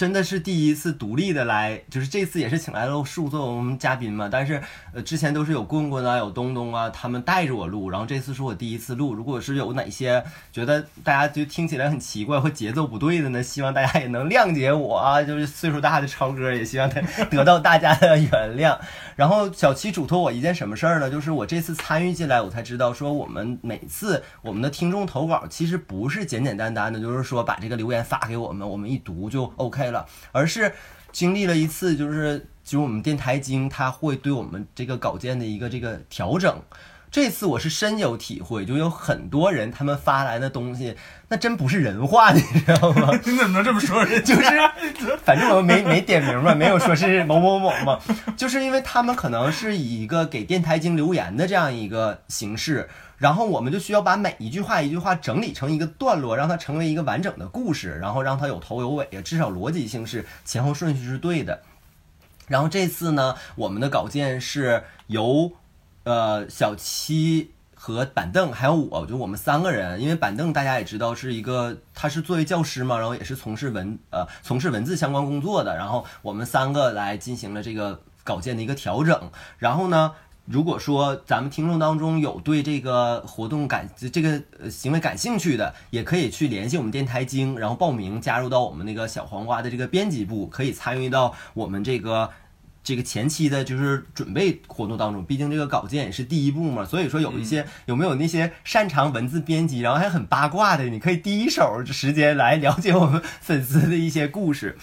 真的是第一次独立的来，就是这次也是请来了树作为我们嘉宾嘛。但是，呃，之前都是有棍棍啊，有东东啊，他们带着我录。然后这次是我第一次录。如果是有哪些觉得大家就听起来很奇怪或节奏不对的呢？希望大家也能谅解我啊。(laughs) 就是岁数大的超哥，也希望他 (laughs) 得到大家的原谅。然后小七嘱托我一件什么事儿呢？就是我这次参与进来，我才知道说我们每次我们的听众投稿其实不是简简单单的，就是说把这个留言发给我们，我们一读就 OK。了，而是经历了一次，就是就是我们电台经他会对我们这个稿件的一个这个调整。这次我是深有体会，就有很多人他们发来的东西，那真不是人话，你知道吗？(laughs) 你怎么能这么说？就是，(laughs) 反正我没没点名嘛，没有说是某某某嘛，(laughs) 就是因为他们可能是以一个给电台经留言的这样一个形式。然后我们就需要把每一句话一句话整理成一个段落，让它成为一个完整的故事，然后让它有头有尾啊，至少逻辑性是前后顺序是对的。然后这次呢，我们的稿件是由呃小七和板凳还有我，就我们三个人，因为板凳大家也知道是一个，他是作为教师嘛，然后也是从事文呃从事文字相关工作的，然后我们三个来进行了这个稿件的一个调整，然后呢。如果说咱们听众当中有对这个活动感这个行为感兴趣的，也可以去联系我们电台经，然后报名加入到我们那个小黄瓜的这个编辑部，可以参与到我们这个这个前期的就是准备活动当中。毕竟这个稿件也是第一步嘛，所以说有一些有没有那些擅长文字编辑，然后还很八卦的，你可以第一手时间来了解我们粉丝的一些故事。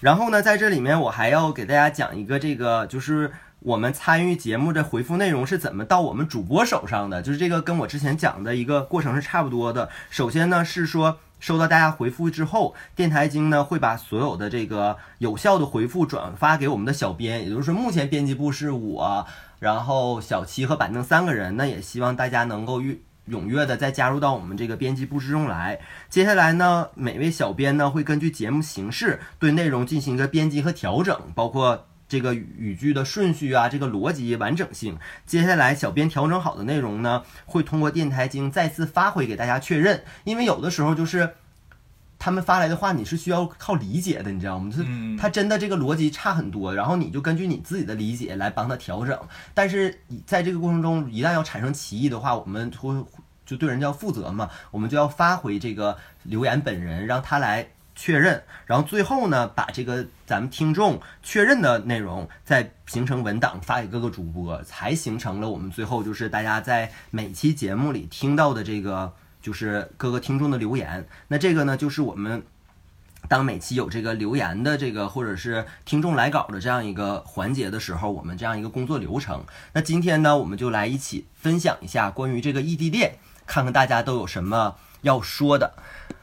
然后呢，在这里面我还要给大家讲一个这个就是。我们参与节目的回复内容是怎么到我们主播手上的？就是这个跟我之前讲的一个过程是差不多的。首先呢是说收到大家回复之后，电台经呢会把所有的这个有效的回复转发给我们的小编，也就是说目前编辑部是我，然后小七和板凳三个人，那也希望大家能够踊踊跃的再加入到我们这个编辑部之中来。接下来呢，每位小编呢会根据节目形式对内容进行一个编辑和调整，包括这个语句的顺序啊，这个逻辑完整性。接下来，小编调整好的内容呢，会通过电台经再次发回给大家确认。因为有的时候就是他们发来的话，你是需要靠理解的，你知道吗？就是嗯他真的这个逻辑差很多，然后你就根据你自己的理解来帮他调整。但是在这个过程中，一旦要产生歧义的话，我们会就对人家要负责嘛，我们就要发回这个留言本人，让他来确认，然后最后呢，把这个咱们听众确认的内容再形成文档发给各个主播，才形成了我们最后就是大家在每期节目里听到的这个就是各个听众的留言。那这个呢，就是我们。当每期有这个留言的这个或者是听众来稿的这样一个环节的时候，我们这样一个工作流程。那今天呢，我们就来一起分享一下关于这个异地恋，看看大家都有什么要说的。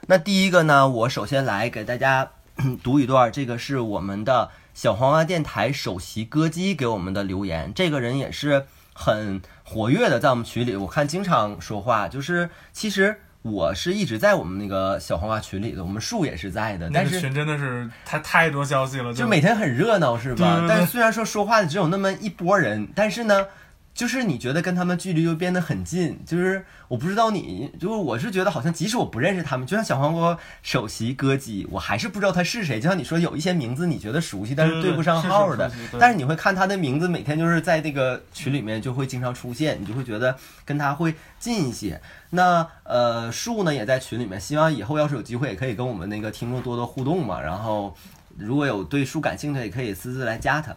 那第一个呢，我首先来给大家 (clears throat) 读一段，这个是我们的小黄瓜电台首席歌姬给我们的留言。这个人也是很活跃的，在我们群里，我看经常说话。就是其实我是一直在我们那个小黄瓜群里的，我们树也是在的，但是那个群真的是太太多消息了，就每天很热闹，是吧？但是虽然说说话的只有那么一波人，但是呢，就是你觉得跟他们距离又变得很近。就是我不知道你，就是我是觉得好像即使我不认识他们，就像小黄瓜首席歌姬，我还是不知道他是谁。就像你说有一些名字你觉得熟悉，但是对不上号的但是你会看他的名字，每天就是在这个群里面就会经常出现，你就会觉得跟他会近一些。那呃，树呢也在群里面，希望以后要是有机会，也可以跟我们那个听众多多互动嘛。然后如果有对树感兴趣，也可以私自来加他。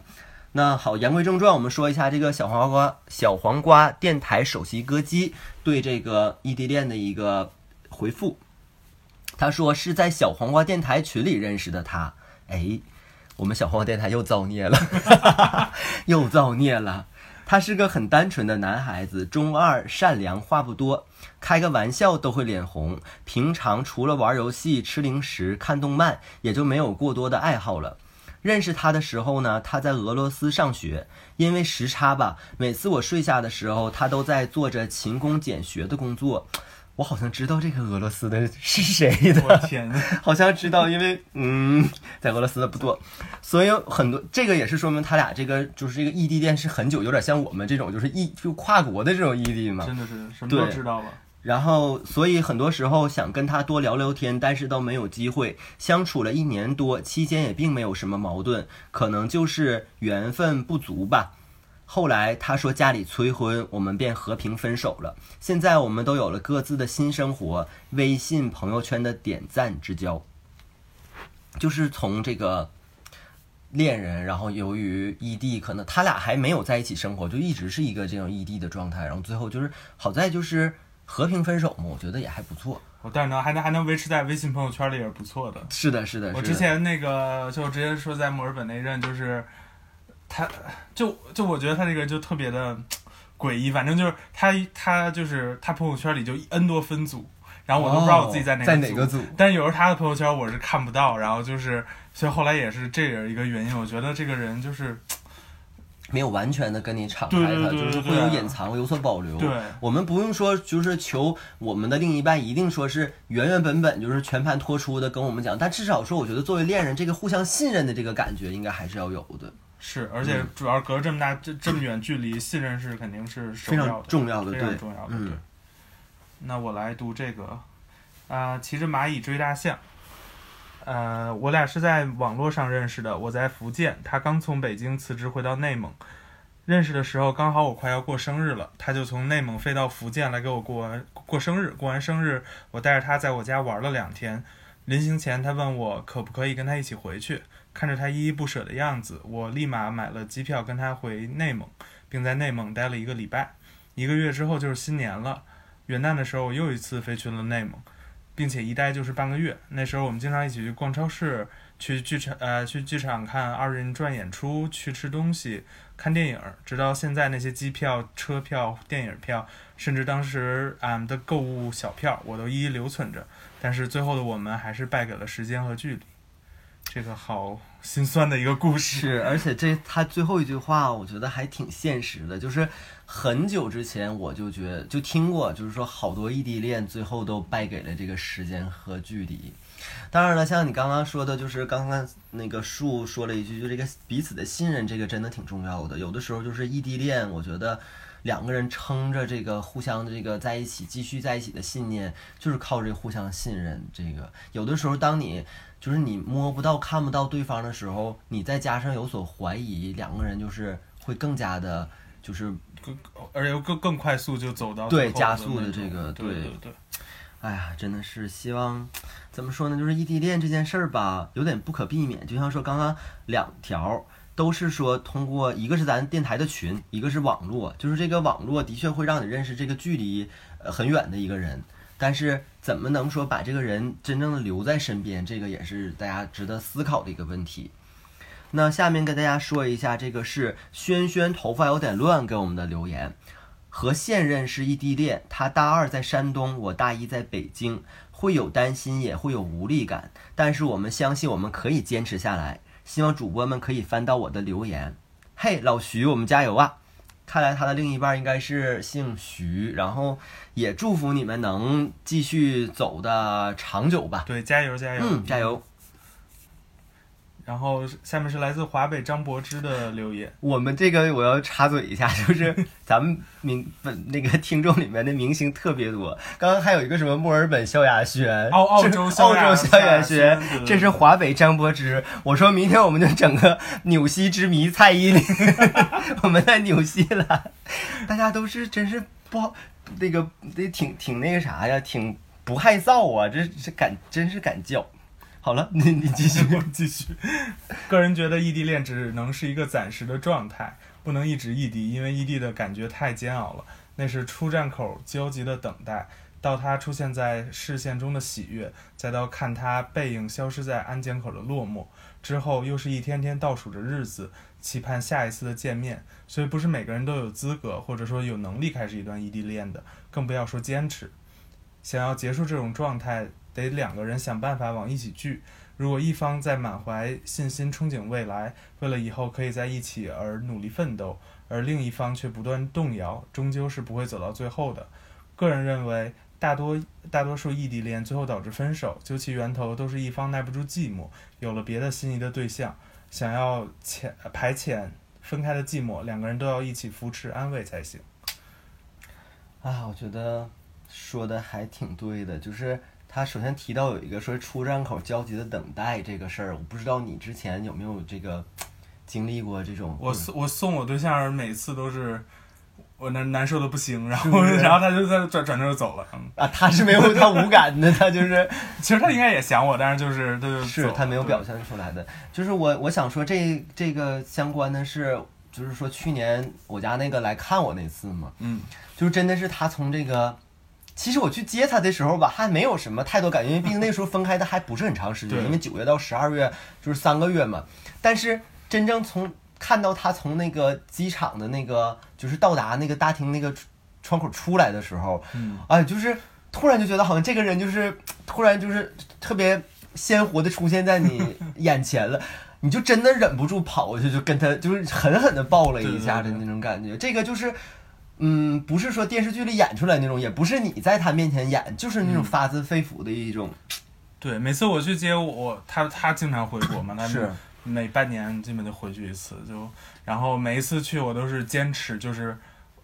那好，言归正传，我们说一下这个小黄瓜小黄瓜电台首席歌姬对这个异地恋的一个回复。他说是在小黄瓜电台群里认识的他。哎，我们小黄瓜电台又造孽了，(laughs) 又造孽了。他是个很单纯的男孩子，中二、善良，话不多，开个玩笑都会脸红。平常除了玩游戏、吃零食、看动漫，也就没有过多的爱好了。认识他的时候呢，他在俄罗斯上学，因为时差吧，每次我睡下的时候，他都在做着勤工俭学的工作。我好像知道这个俄罗斯的是谁的，我天呐，(laughs) 好像知道，因为嗯，在俄罗斯的不多，所以很多这个也是说明他俩这个就是这个异地恋是很久，有点像我们这种就是异就跨国的这种异地嘛。真的是什么都知道了。然后，所以很多时候想跟他多聊聊天，但是都没有机会。相处了一年多，期间也并没有什么矛盾，可能就是缘分不足吧。后来他说家里催婚，我们便和平分手了。现在我们都有了各自的新生活，微信朋友圈的点赞之交，就是从这个恋人，然后由于异地，可能他俩还没有在一起生活，就一直是一个这种异地的状态，然后最后就是好在就是和平分手嘛，我觉得也还不错。我但是能还能还能维持在微信朋友圈里也是不错的。是的，是的，我之前那个就直接说在墨尔本那任，就是他，就就我觉得他这个就特别的诡异，反正就是他他就是他朋友圈里就 N 多分组，然后我都不知道我自己在哪哦在个哪个组，但有时候他的朋友圈我是看不到，然后就是所以后来也是这也是一个原因，我觉得这个人就是没有完全的跟你敞开它，就是会有隐藏，有所保留。对我们不用说，就是求我们的另一半一定说是原原本本就是全盘托出的跟我们讲，但至少说，我觉得作为恋人，这个互相信任的这个感觉应该还是要有的，是，而且主要隔着这么大这这么远距离，信任是肯定是首非常重要的，非对常重要的。嗯对，那我来读这个，啊、骑着蚂蚁追大象。呃，我俩是在网络上认识的，我在福建，他刚从北京辞职回到内蒙。认识的时候刚好我快要过生日了，他就从内蒙飞到福建来给我过完过生日。过完生日，我带着他在我家玩了两天。临行前，他问我可不可以跟他一起回去。看着他依依不舍的样子，我立马买了机票跟他回内蒙，并在内蒙待了一个礼拜。一个月之后就是新年了，元旦的时候我又一次飞去了内蒙，并且一待就是半个月。那时候我们经常一起去逛超市，去剧场呃去剧场看二人转演出，去吃东西、看电影，直到现在那些机票、车票、电影票，甚至当时俺们的购物小票，我都一一留存着。但是最后的我们还是败给了时间和距离，这个好心酸的一个故事。是，而且这他最后一句话，我觉得还挺现实的，就是很久之前我就觉就听过，就是说好多异地恋最后都败给了这个时间和距离。当然了，像你刚刚说的，就是刚刚那个树说了一句，就这个彼此的信任，这个真的挺重要的。有的时候就是异地恋，我觉得两个人撑着这个互相的这个在一起，继续在一起的信念，就是靠这互相信任。这个有的时候，当你就是你摸不到、看不到对方的时候，你再加上有所怀疑，两个人就是会更加的，就是更而且又更更快速就走到对加速的这个对对对对，哎呀，真的是希望，怎么说呢？就是异地恋这件事儿吧，有点不可避免。就像说刚刚两条都是说通过，一个是咱电台的群，一个是网络。就是这个网络的确会让你认识这个距离呃很远的一个人，但是怎么能说把这个人真正的留在身边？这个也是大家值得思考的一个问题。那下面跟大家说一下，这个是轩轩头发有点乱给我们的留言。和现任是异地恋，他大二在山东，我大一在北京，会有担心，也会有无力感，但是我们相信我们可以坚持下来。希望主播们可以翻到我的留言。嘿，老徐，我们加油啊！看来他的另一半应该是姓徐，然后也祝福你们能继续走的长久吧。对，加油加油，嗯，加油！然后下面是来自华北张柏芝的留言，我们这个我要插嘴一下，就是咱们明本那个 (laughs) 听众里面的明星特别多。刚刚还有一个什么墨尔本萧亚轩，澳澳洲萧亚澳洲萧亚轩这是华北张柏芝。我说明天我们就整个纽西之谜蔡依林，(laughs) 我们在纽西兰，大家都是真是不好，那个得挺挺那个啥呀，挺不害臊啊，这这敢真是敢叫。好了，你你继续。我继续。(laughs) 个人觉得异地恋只能是一个暂时的状态，不能一直异地，因为异地的感觉太煎熬了。那是出站口焦急的等待，到他出现在视线中的喜悦，再到看他背影消失在安检口的落寞，之后又是一天天倒数着日子，期盼下一次的见面。所以不是每个人都有资格或者说有能力开始一段异地恋的，更不要说坚持。想要结束这种状态，得两个人想办法往一起聚。如果一方在满怀信心憧憬未来，为了以后可以在一起而努力奋斗，而另一方却不断动摇，终究是不会走到最后的。个人认为，大多大多数异地恋最后导致分手，究其源头都是一方耐不住寂寞，有了别的心仪的对象，想要遣排遣分开的寂寞，两个人都要一起扶持安慰才行。啊，我觉得说的还挺对的，就是他首先提到有一个说出站口焦急的等待这个事儿，我不知道你之前有没有这个经历过这种。我送我送我对象每次都是我难难受的不行，然后 (laughs) 然后他就在转转头就走了。嗯，啊，他是没有他无感的，他就是 (laughs) 其实他应该也想我，但是就是他就是他没有表现出来的。就是我我想说这这个相关的是，就是说去年我家那个来看我那次嘛，嗯，就是真的是他从这个，其实我去接他的时候吧，还没有什么太多感觉，因为毕竟那时候分开的还不是很长时间，因为九月到十二月就是三个月嘛。但是真正从看到他从那个机场的那个就是到达那个大厅那个窗口出来的时候，嗯，哎，就是突然就觉得好像这个人就是突然就是特别鲜活的出现在你眼前了。你就真的忍不住跑过去，就跟他就是狠狠的抱了一下的那种感觉。这个就是，嗯，不是说电视剧里演出来那种，也不是你在他面前演，就是那种嗯发自肺腑的一种。对，每次我去接我，他他经常回国嘛，他是每半年基本就回去一次，就然后每一次去我都是坚持，就是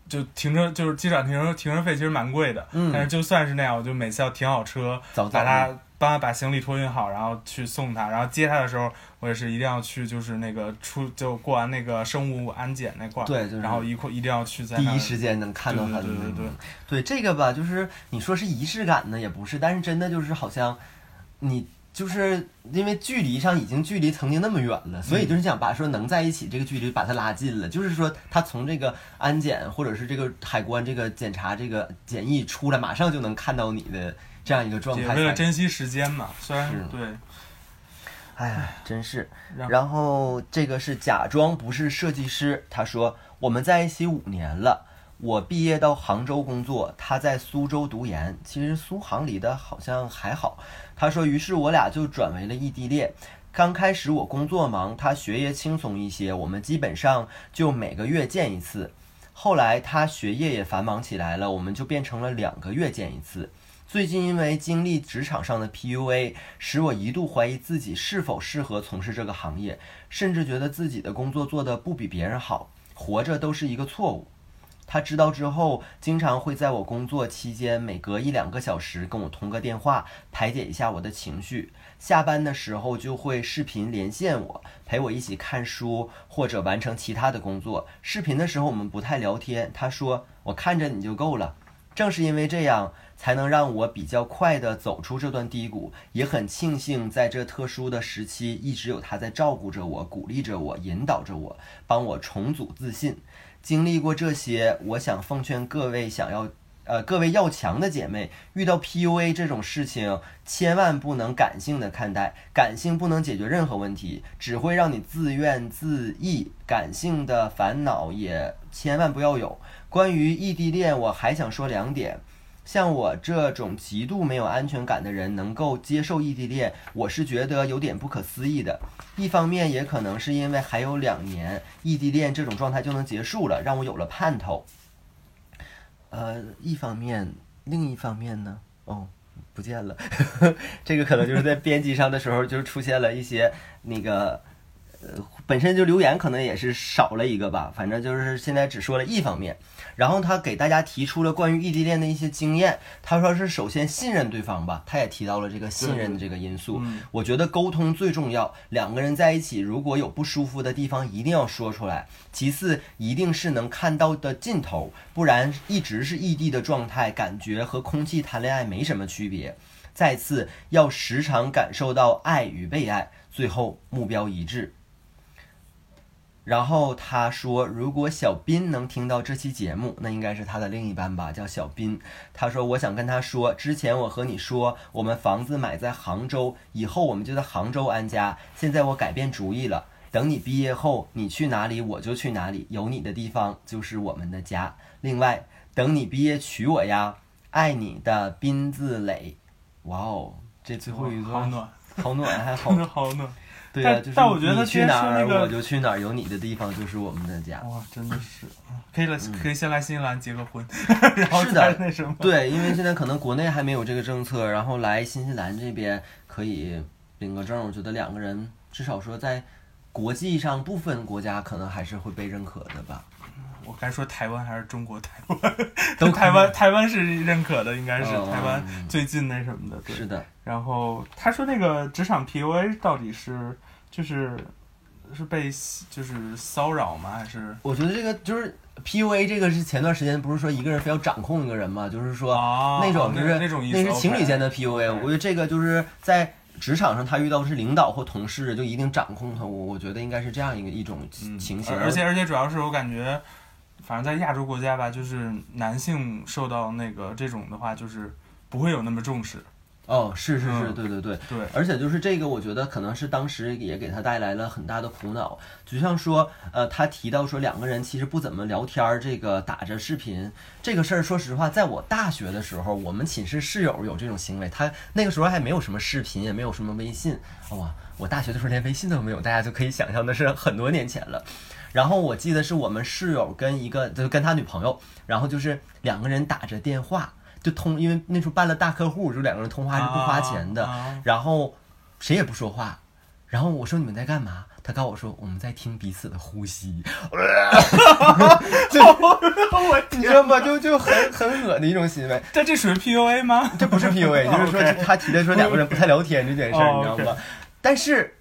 就停车就是机场停车停车费其实蛮贵的，嗯但是就算是那样，我就每次要停好车，早早把他的帮他把行李托运好，然后去送他，然后接他的时候，我也是一定要去，就是那个出就过完那个生物安检那块儿，对就是然后一块一定要去在第一时间能看到他的对对对对那种。对这个吧，就是你说是仪式感呢，也不是，但是真的就是好像你就是因为距离上已经距离曾经那么远了，所以就是想把说能在一起这个距离把它拉近了。就是说他从这个安检或者是这个海关这个检查这个检疫出来，马上就能看到你的这样一个状态。也为了珍惜时间嘛，虽然是对，哎呀，真是。然后然后这个是假装不是设计师，他说我们在一起五年了，我毕业到杭州工作，他在苏州读研。其实苏杭离的好像还好。他说，于是我俩就转为了异地恋。刚开始我工作忙，他学业轻松一些，我们基本上就每个月见一次。后来他学业也繁忙起来了，我们就变成了两个月见一次。最近因为经历职场上的 PUA，使我一度怀疑自己是否适合从事这个行业，甚至觉得自己的工作做得不比别人好，活着都是一个错误。他知道之后，经常会在我工作期间每隔一两个小时跟我通个电话，排解一下我的情绪。下班的时候就会视频连线我，陪我一起看书或者完成其他的工作。视频的时候我们不太聊天，他说我看着你就够了。正是因为这样，才能让我比较快地走出这段低谷。也很庆幸在这特殊的时期，一直有他在照顾着我、鼓励着我、引导着我，帮我重组自信。经历过这些，我想奉劝各位想要。呃，各位要强的姐妹，遇到 PUA 这种事情，千万不能感性的看待，感性不能解决任何问题，只会让你自怨自艾。感性的烦恼也千万不要有。关于异地恋，我还想说两点。像我这种极度没有安全感的人，能够接受异地恋，我是觉得有点不可思议的。一方面，也可能是因为还有两年，异地恋这种状态就能结束了，让我有了盼头。呃，一方面，另一方面呢，哦，(laughs) 不见了，这个可能就是在编辑上的时候，就出现了一些那个。呃，本身就留言可能也是少了一个吧，反正就是现在只说了一方面。然后他给大家提出了关于异地恋的一些经验，他说是首先信任对方吧，他也提到了这个信任的这个因素。我觉得沟通最重要，两个人在一起如果有不舒服的地方，一定要说出来。其次，一定是能看到的尽头，不然一直是异地的状态，感觉和空气谈恋爱没什么区别。再次，要时常感受到爱与被爱。最后，目标一致。然后他说，如果小斌能听到这期节目，那应该是他的另一半吧，叫小斌。他说，我想跟他说，之前我和你说，我们房子买在杭州，以后我们就在杭州安家。现在我改变主意了，等你毕业后，你去哪里我就去哪里，有你的地方就是我们的家。另外，等你毕业娶我呀，爱你的斌字磊。哇哦，这最后一段好暖，好暖，还好真的好暖。(laughs) 对呀、但就是但我觉得他你去哪儿我就去哪儿，有你的地方就是我们的家。哇，真的是，可以了，可以先来新西兰结个婚，(laughs) 然后是的再那什么。对，因为现在可能国内还没有这个政策，然后来新西兰这边可以领个证，我觉得两个人至少说在国际上部分国家可能还是会被认可的吧。我该说台湾还是中国台湾？(laughs) 都 (laughs) 台湾台湾是认可的，应该是哦台湾最近那什么的。对是的，然后他说那个职场 PUA 到底是就是是被就是骚扰吗？还是我觉得这个就是 PUA 这个是前段时间不是说一个人非要掌控一个人嘛，就是说啊那种就是那是情侣间的 PUA。我觉得这个就是在职场上他遇到的是领导或同事，就一定掌控他。我我觉得应该是这样一个一种嗯情形。而而且而且主要是我感觉，反正在亚洲国家吧，就是男性受到那个这种的话，就是不会有那么重视。哦，是是是，嗯对对对。对，而且就是这个，我觉得可能是当时也给他带来了很大的苦恼。就像说，呃，他提到说两个人其实不怎么聊天儿，这个打着视频这个事儿，说实话，在我大学的时候，我们寝室室友有这种行为，他那个时候还没有什么视频，也没有什么微信，哇，我大学的时候连微信都没有，大家就可以想象的是很多年前了。然后我记得是我们室友跟一个就跟他女朋友，然后就是两个人打着电话就通，因为那时候办了大客户，就两个人通话是不花钱的。然后谁也不说话，然后我说你们在干嘛？他告诉我说我们在听彼此的呼吸，(laughs) (laughs) 我你知道吗？就就很很恶的一种行为。但这属于 PUA 吗？这不是 PUA，(laughs) 就是说他提的说两个人不太聊天这件事儿，哦你知道吗？但是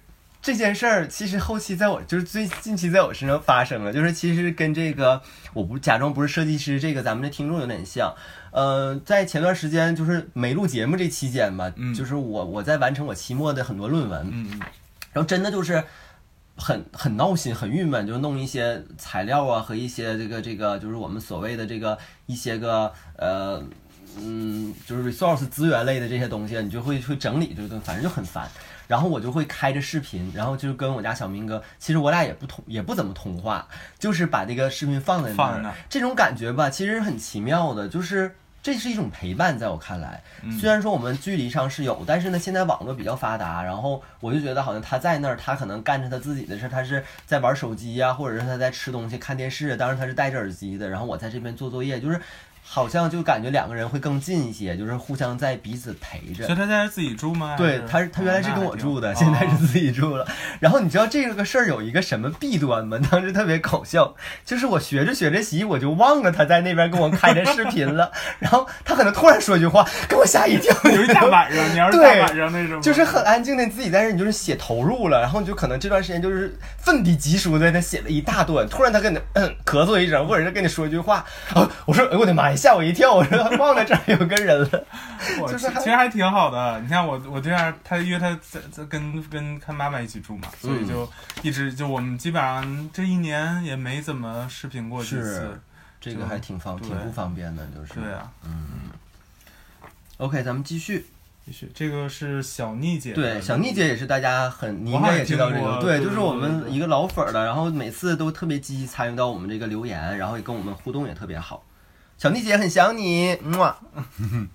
这件事儿其实后期在我就是最近期在我身上发生了，就是其实跟这个我不假装不是设计师这个咱们的听众有点像。呃，在前段时间就是没录节目这期间吧，嗯就是我我在完成我期末的很多论文，嗯，然后真的就是很很闹心，很郁闷，就弄一些材料啊和一些这个这个，就是我们所谓的这个一些个呃嗯，就是 resource 资源类的这些东西，你就会会整理，就就反正就很烦。然后我就会开着视频，然后就跟我家小明哥，其实我俩也不通，也不怎么通话，就是把这个视频放在那儿，这种感觉吧，其实很奇妙的，就是。这是一种陪伴，在我看来，嗯。虽然说我们距离上是有，但是呢，现在网络比较发达，然后我就觉得好像他在那儿，他可能干着他自己的事儿，他是在玩手机呀、或者是他在吃东西、看电视，当然他是戴着耳机的，然后我在这边做作业，就是好像就感觉两个人会更近一些，就是互相在彼此陪着所以。他在这自己住吗？对，他他原来是跟我住的，哦现在是自己住了。然后你知道这个事儿有一个什么弊端吗？(laughs) 当时特别搞笑，就是我学着学着习，我就忘了他在那边跟我开着视频了。(laughs) 然后他可能突然说一句话，给我吓一跳。有一 (laughs) 大晚上，你要是大晚上那种，就是很安静的自己在这，你就是写投入了，然后你就可能这段时间就是奋笔疾书的，他写了一大段，突然他跟你、嗯、咳嗽一声，或者是跟你说一句话，啊，我说哎呦我的妈呀，吓我一跳，我说忘了这儿有个人了，(laughs) 我就是其实还挺好的。你看我我这样，他因为他在在跟跟他妈妈一起住嘛，所嗯以就一直就我们基本上这一年也没怎么视频过几次。这个还挺方挺不方便的，就是。对啊，OK，咱们继续。继续，这个是小妮姐，对，小妮姐也是大家很，你应该也知道这个，对，就是我们一个老粉儿了，然后每次都特别积极参与到我们这个留言，然后也跟我们互动也特别好。小妮姐很想你，嗯，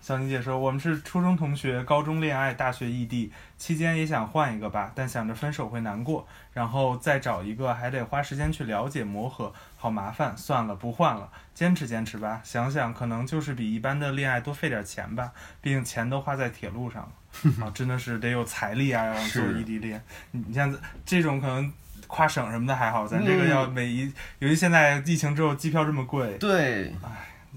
小妮姐说，我们是初中同学，高中恋爱，大学异地，期间也想换一个吧，但想着分手会难过，然后再找一个还得花时间去了解磨合，好麻烦，算了，不换了，坚持坚持吧。想想可能就是比一般的恋爱多费点钱吧，毕竟钱都花在铁路上了，啊，真的是得有财力啊，要做异地恋。你像这种可能。跨省什么的还好，咱这个要每一，尤其现在疫情之后，机票这么贵，对，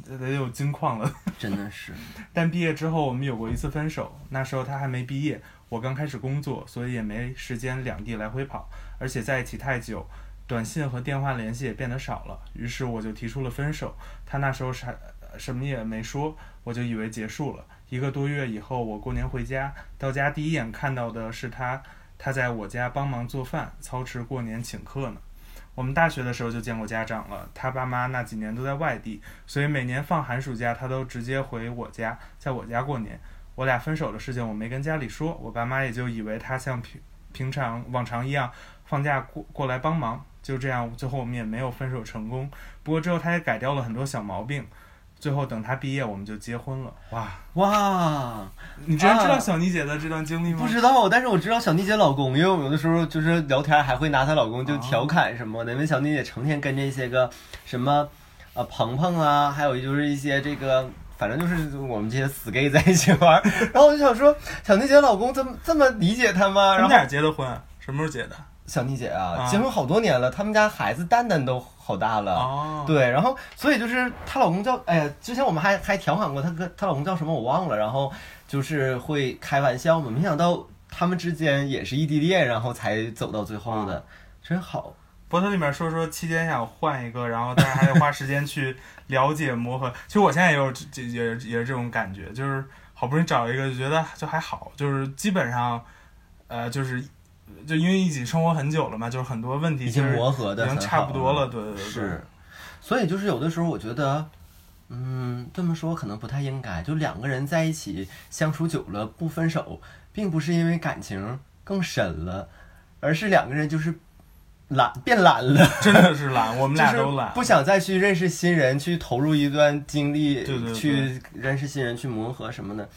得得有金矿了。(laughs) 真的是，但毕业之后，我们有过一次分手，那时候他还没毕业，我刚开始工作，所以也没时间两地来回跑，而且在一起太久，短信和电话联系也变得少了，于是我就提出了分手。他那时候啥什么也没说，我就以为结束了。一个多月以后，我过年回家，到家第一眼看到的是他，他在我家帮忙做饭，操持过年请客呢。我们大学的时候就见过家长了，他爸妈那几年都在外地，所以每年放寒暑假，他都直接回我家，在我家过年。我俩分手的事情我没跟家里说，我爸妈也就以为他像平平常往常一样放假过过来帮忙。就这样，最后我们也没有分手成功。不过之后他也改掉了很多小毛病。最后等他毕业，我们就结婚了。哇，哇，你之前知道啊小妮姐的这段经历吗？不知道，但是我知道小妮姐老公，因为我有的时候就是聊天还会拿她老公就调侃什么的，因为小妮姐成天跟这些个什么呃鹏鹏啊，还有就是一些这个。反正就是我们这些死 gay 在一起玩儿，(laughs) 然后我就想说，小妮姐老公这么这么理解她吗？然后他们俩结的婚，什么时候结的？小妮姐啊，啊结婚好多年了，他们家孩子蛋蛋都好大了。哦，对，然后所以就是她老公叫，哎呀，之前我们还还调侃过她跟她老公叫什么我忘了，然后就是会开玩笑嘛，没想到他们之间也是异地恋，然后才走到最后的，真好。博特里面说说期间想换一个，然后但是还得花时间去了解磨合。其实我现在也有这这也也是这种感觉，就是好不容易找一个，就觉得就还好，就是基本上，呃，就是就因为一起生活很久了嘛，就是很多问题已经磨合的已经差不多了，对对对，是，所以就是有的时候我觉得，嗯，这么说可能不太应该。就两个人在一起相处久了不分手，并不是因为感情更深了，而是两个人就是懒变懒了。真的是懒，(laughs) 我们就是俩都懒，不想再去认识新人，去投入一段经历，对对对去认识新人，去磨合什么的。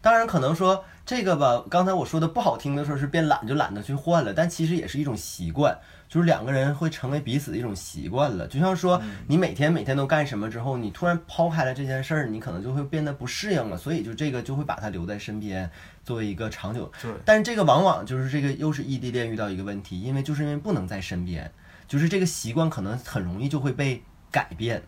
当然，可能说这个吧，刚才我说的不好听的时候是变懒就懒得去换了，但其实也是一种习惯，就是两个人会成为彼此的一种习惯了。就像说嗯你每天每天都干什么之后，你突然抛开了这件事儿，你可能就会变得不适应了，所以就这个就会把它留在身边，作为一个长久对。但是这个往往就是这个又是异地恋遇到一个问题，因为就是因为不能在身边，就是这个习惯可能很容易就会被改变，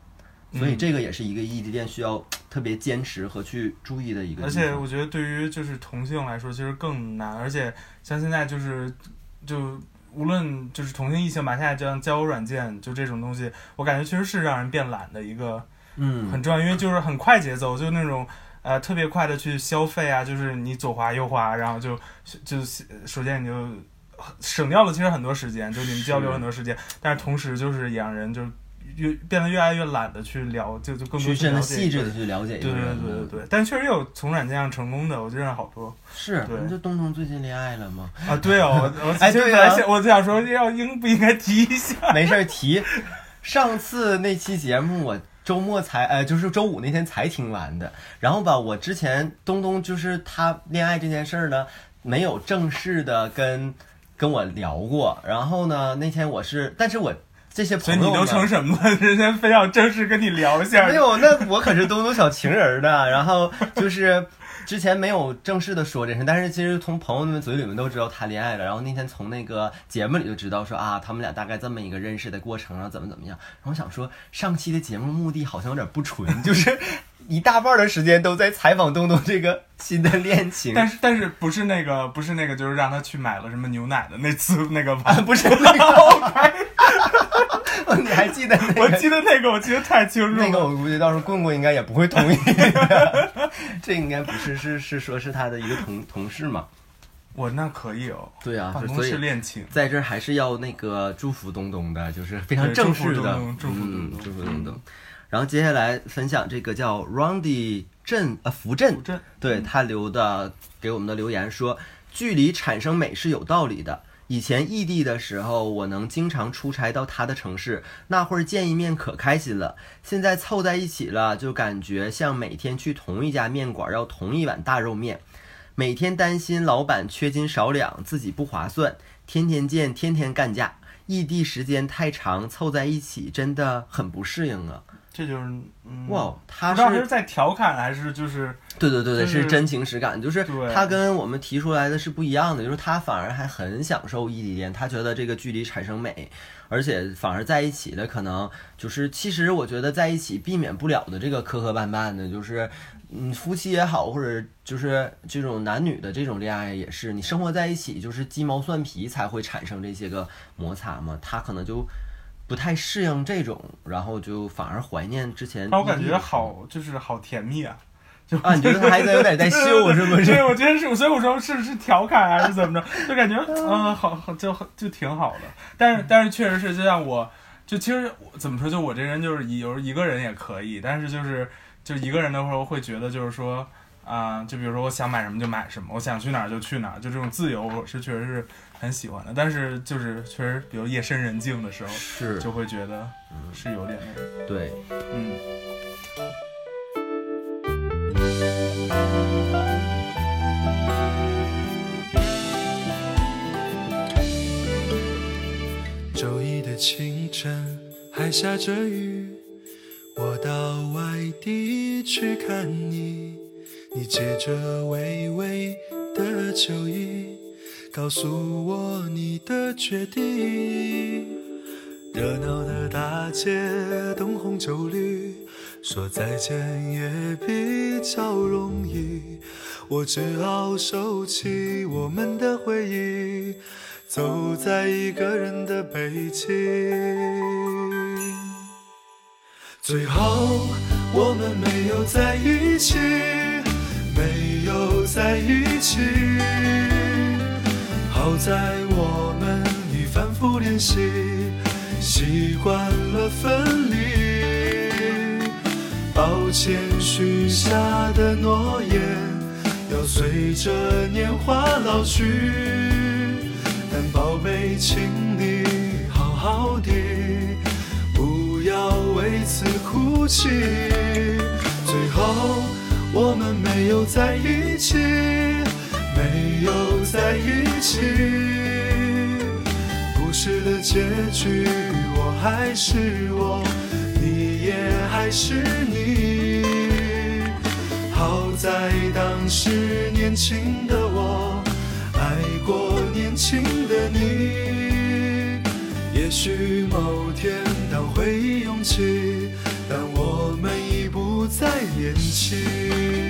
所以嗯这个也是一个异地恋需要特别坚持和去注意的一个。而且我觉得对于就是同性来说，其实更难。而且像现在就是就无论就是同性异性吧，现在这样交友软件就这种东西，我感觉确实是让人变懒的一个嗯很重要，因为就是很快节奏，就那种。呃，特别快的去消费啊，就是你左滑右滑，然后就就首先你就省掉了其实很多时间，就你们交流很多时间，但是同时就是也让人就越变得越来越懒得去聊，就就更多去了解细致的去了解一对对个人。对对对，但确实有从软件上成功的，我就认识好多是，对你这东东最近恋爱了吗？啊。对哦，我我哎对啊就本来想，我就想说要应不应该提一下。没事儿 (laughs) 提。上次那期节目我周末才呃，就是周五那天才听完的。然后吧，我之前东东就是他恋爱这件事儿呢，没有正式的跟跟我聊过。然后呢，那天我是，但是我这些所以朋友呢你都成什么了？(laughs) 人家非要正式跟你聊一下。没有，那我可是东东小情人的。然后就是之前没有正式的说这事，但是其实从朋友们嘴里面都知道谈恋爱了。然后那天从那个节目里就知道说啊，他们俩大概这么一个认识的过程啊，怎么怎么样。然后我想说，上期的节目目的好像有点不纯，就是 (laughs) 一大半的时间都在采访东东这个新的恋情。但是但是不是那个不是那个就是让他去买了什么牛奶的那次那个吧？不是那个，(laughs) (laughs) 你还记得那个？我记得那个我记得太清楚了。那个我估计到时候棍棍应该也不会同意的，(laughs) 这应该不是是是说是他的一个同同事嘛？我那可以哦，对啊，办公室恋情。在这儿还是要那个祝福东东的，就是非常正式的，祝福东东祝福东嗯东。然后接下来分享这个叫 Roundy 镇呃福镇对他留的给我们的留言说，距离产生美是有道理的。以前异地的时候，我能经常出差到他的城市，那会儿见一面可开心了。现在凑在一起了，就感觉像每天去同一家面馆要同一碗大肉面，每天担心老板缺斤少两，自己不划算，天天见，天天干架。异地时间太长，凑在一起真的很不适应啊！这就是嗯，哇，他是是在调侃还是就是对对对对，就是是真情实感，就是他跟我们提出来的是不一样的，就是他反而还很享受异地恋，他觉得这个距离产生美，而且反而在一起的可能就是，其实我觉得在一起避免不了的这个磕磕绊绊的，就是嗯夫妻也好，或者就是这种男女的这种恋爱也是，你生活在一起就是鸡毛蒜皮才会产生这些个摩擦嘛，他可能就。不太适应这种，然后就反而怀念之前。让我感觉好，就是好甜蜜啊！就啊，你觉得他还在有点在秀是不是？对，我觉得是，所以我说是是调侃还是怎么着，就感觉嗯，(laughs) 好好就就挺好的。但是但是确实是，就像我，就其实怎么说，就我这人就是有一个人也可以，但是就是就一个人的时候会觉得就是说啊、就比如说我想买什么就买什么，我想去哪儿就去哪儿，就这种自由我是确实是很喜欢的。但是就是确实，比如夜深人静的时候，是，就会觉得是有点那个，对。嗯。周一的清晨还下着雨，我到外地去看你，你借着微微的酒意，告诉我你的决定。热闹的大街，灯红酒绿，说再见也比较容易。我只好收起我们的回忆，走在一个人的北京。最后我们没有在一起，没有在一起。在我们已反复练习，习惯了分离。抱歉许下的诺言，要随着年华老去。但宝贝，请你好好的，不要为此哭泣。最后我们没有在一起，没有在一起。故事的结局，我还是我，你也还是你。好在当时年轻的我，爱过年轻的你。也许某天当回忆涌起，但我们已不再年轻。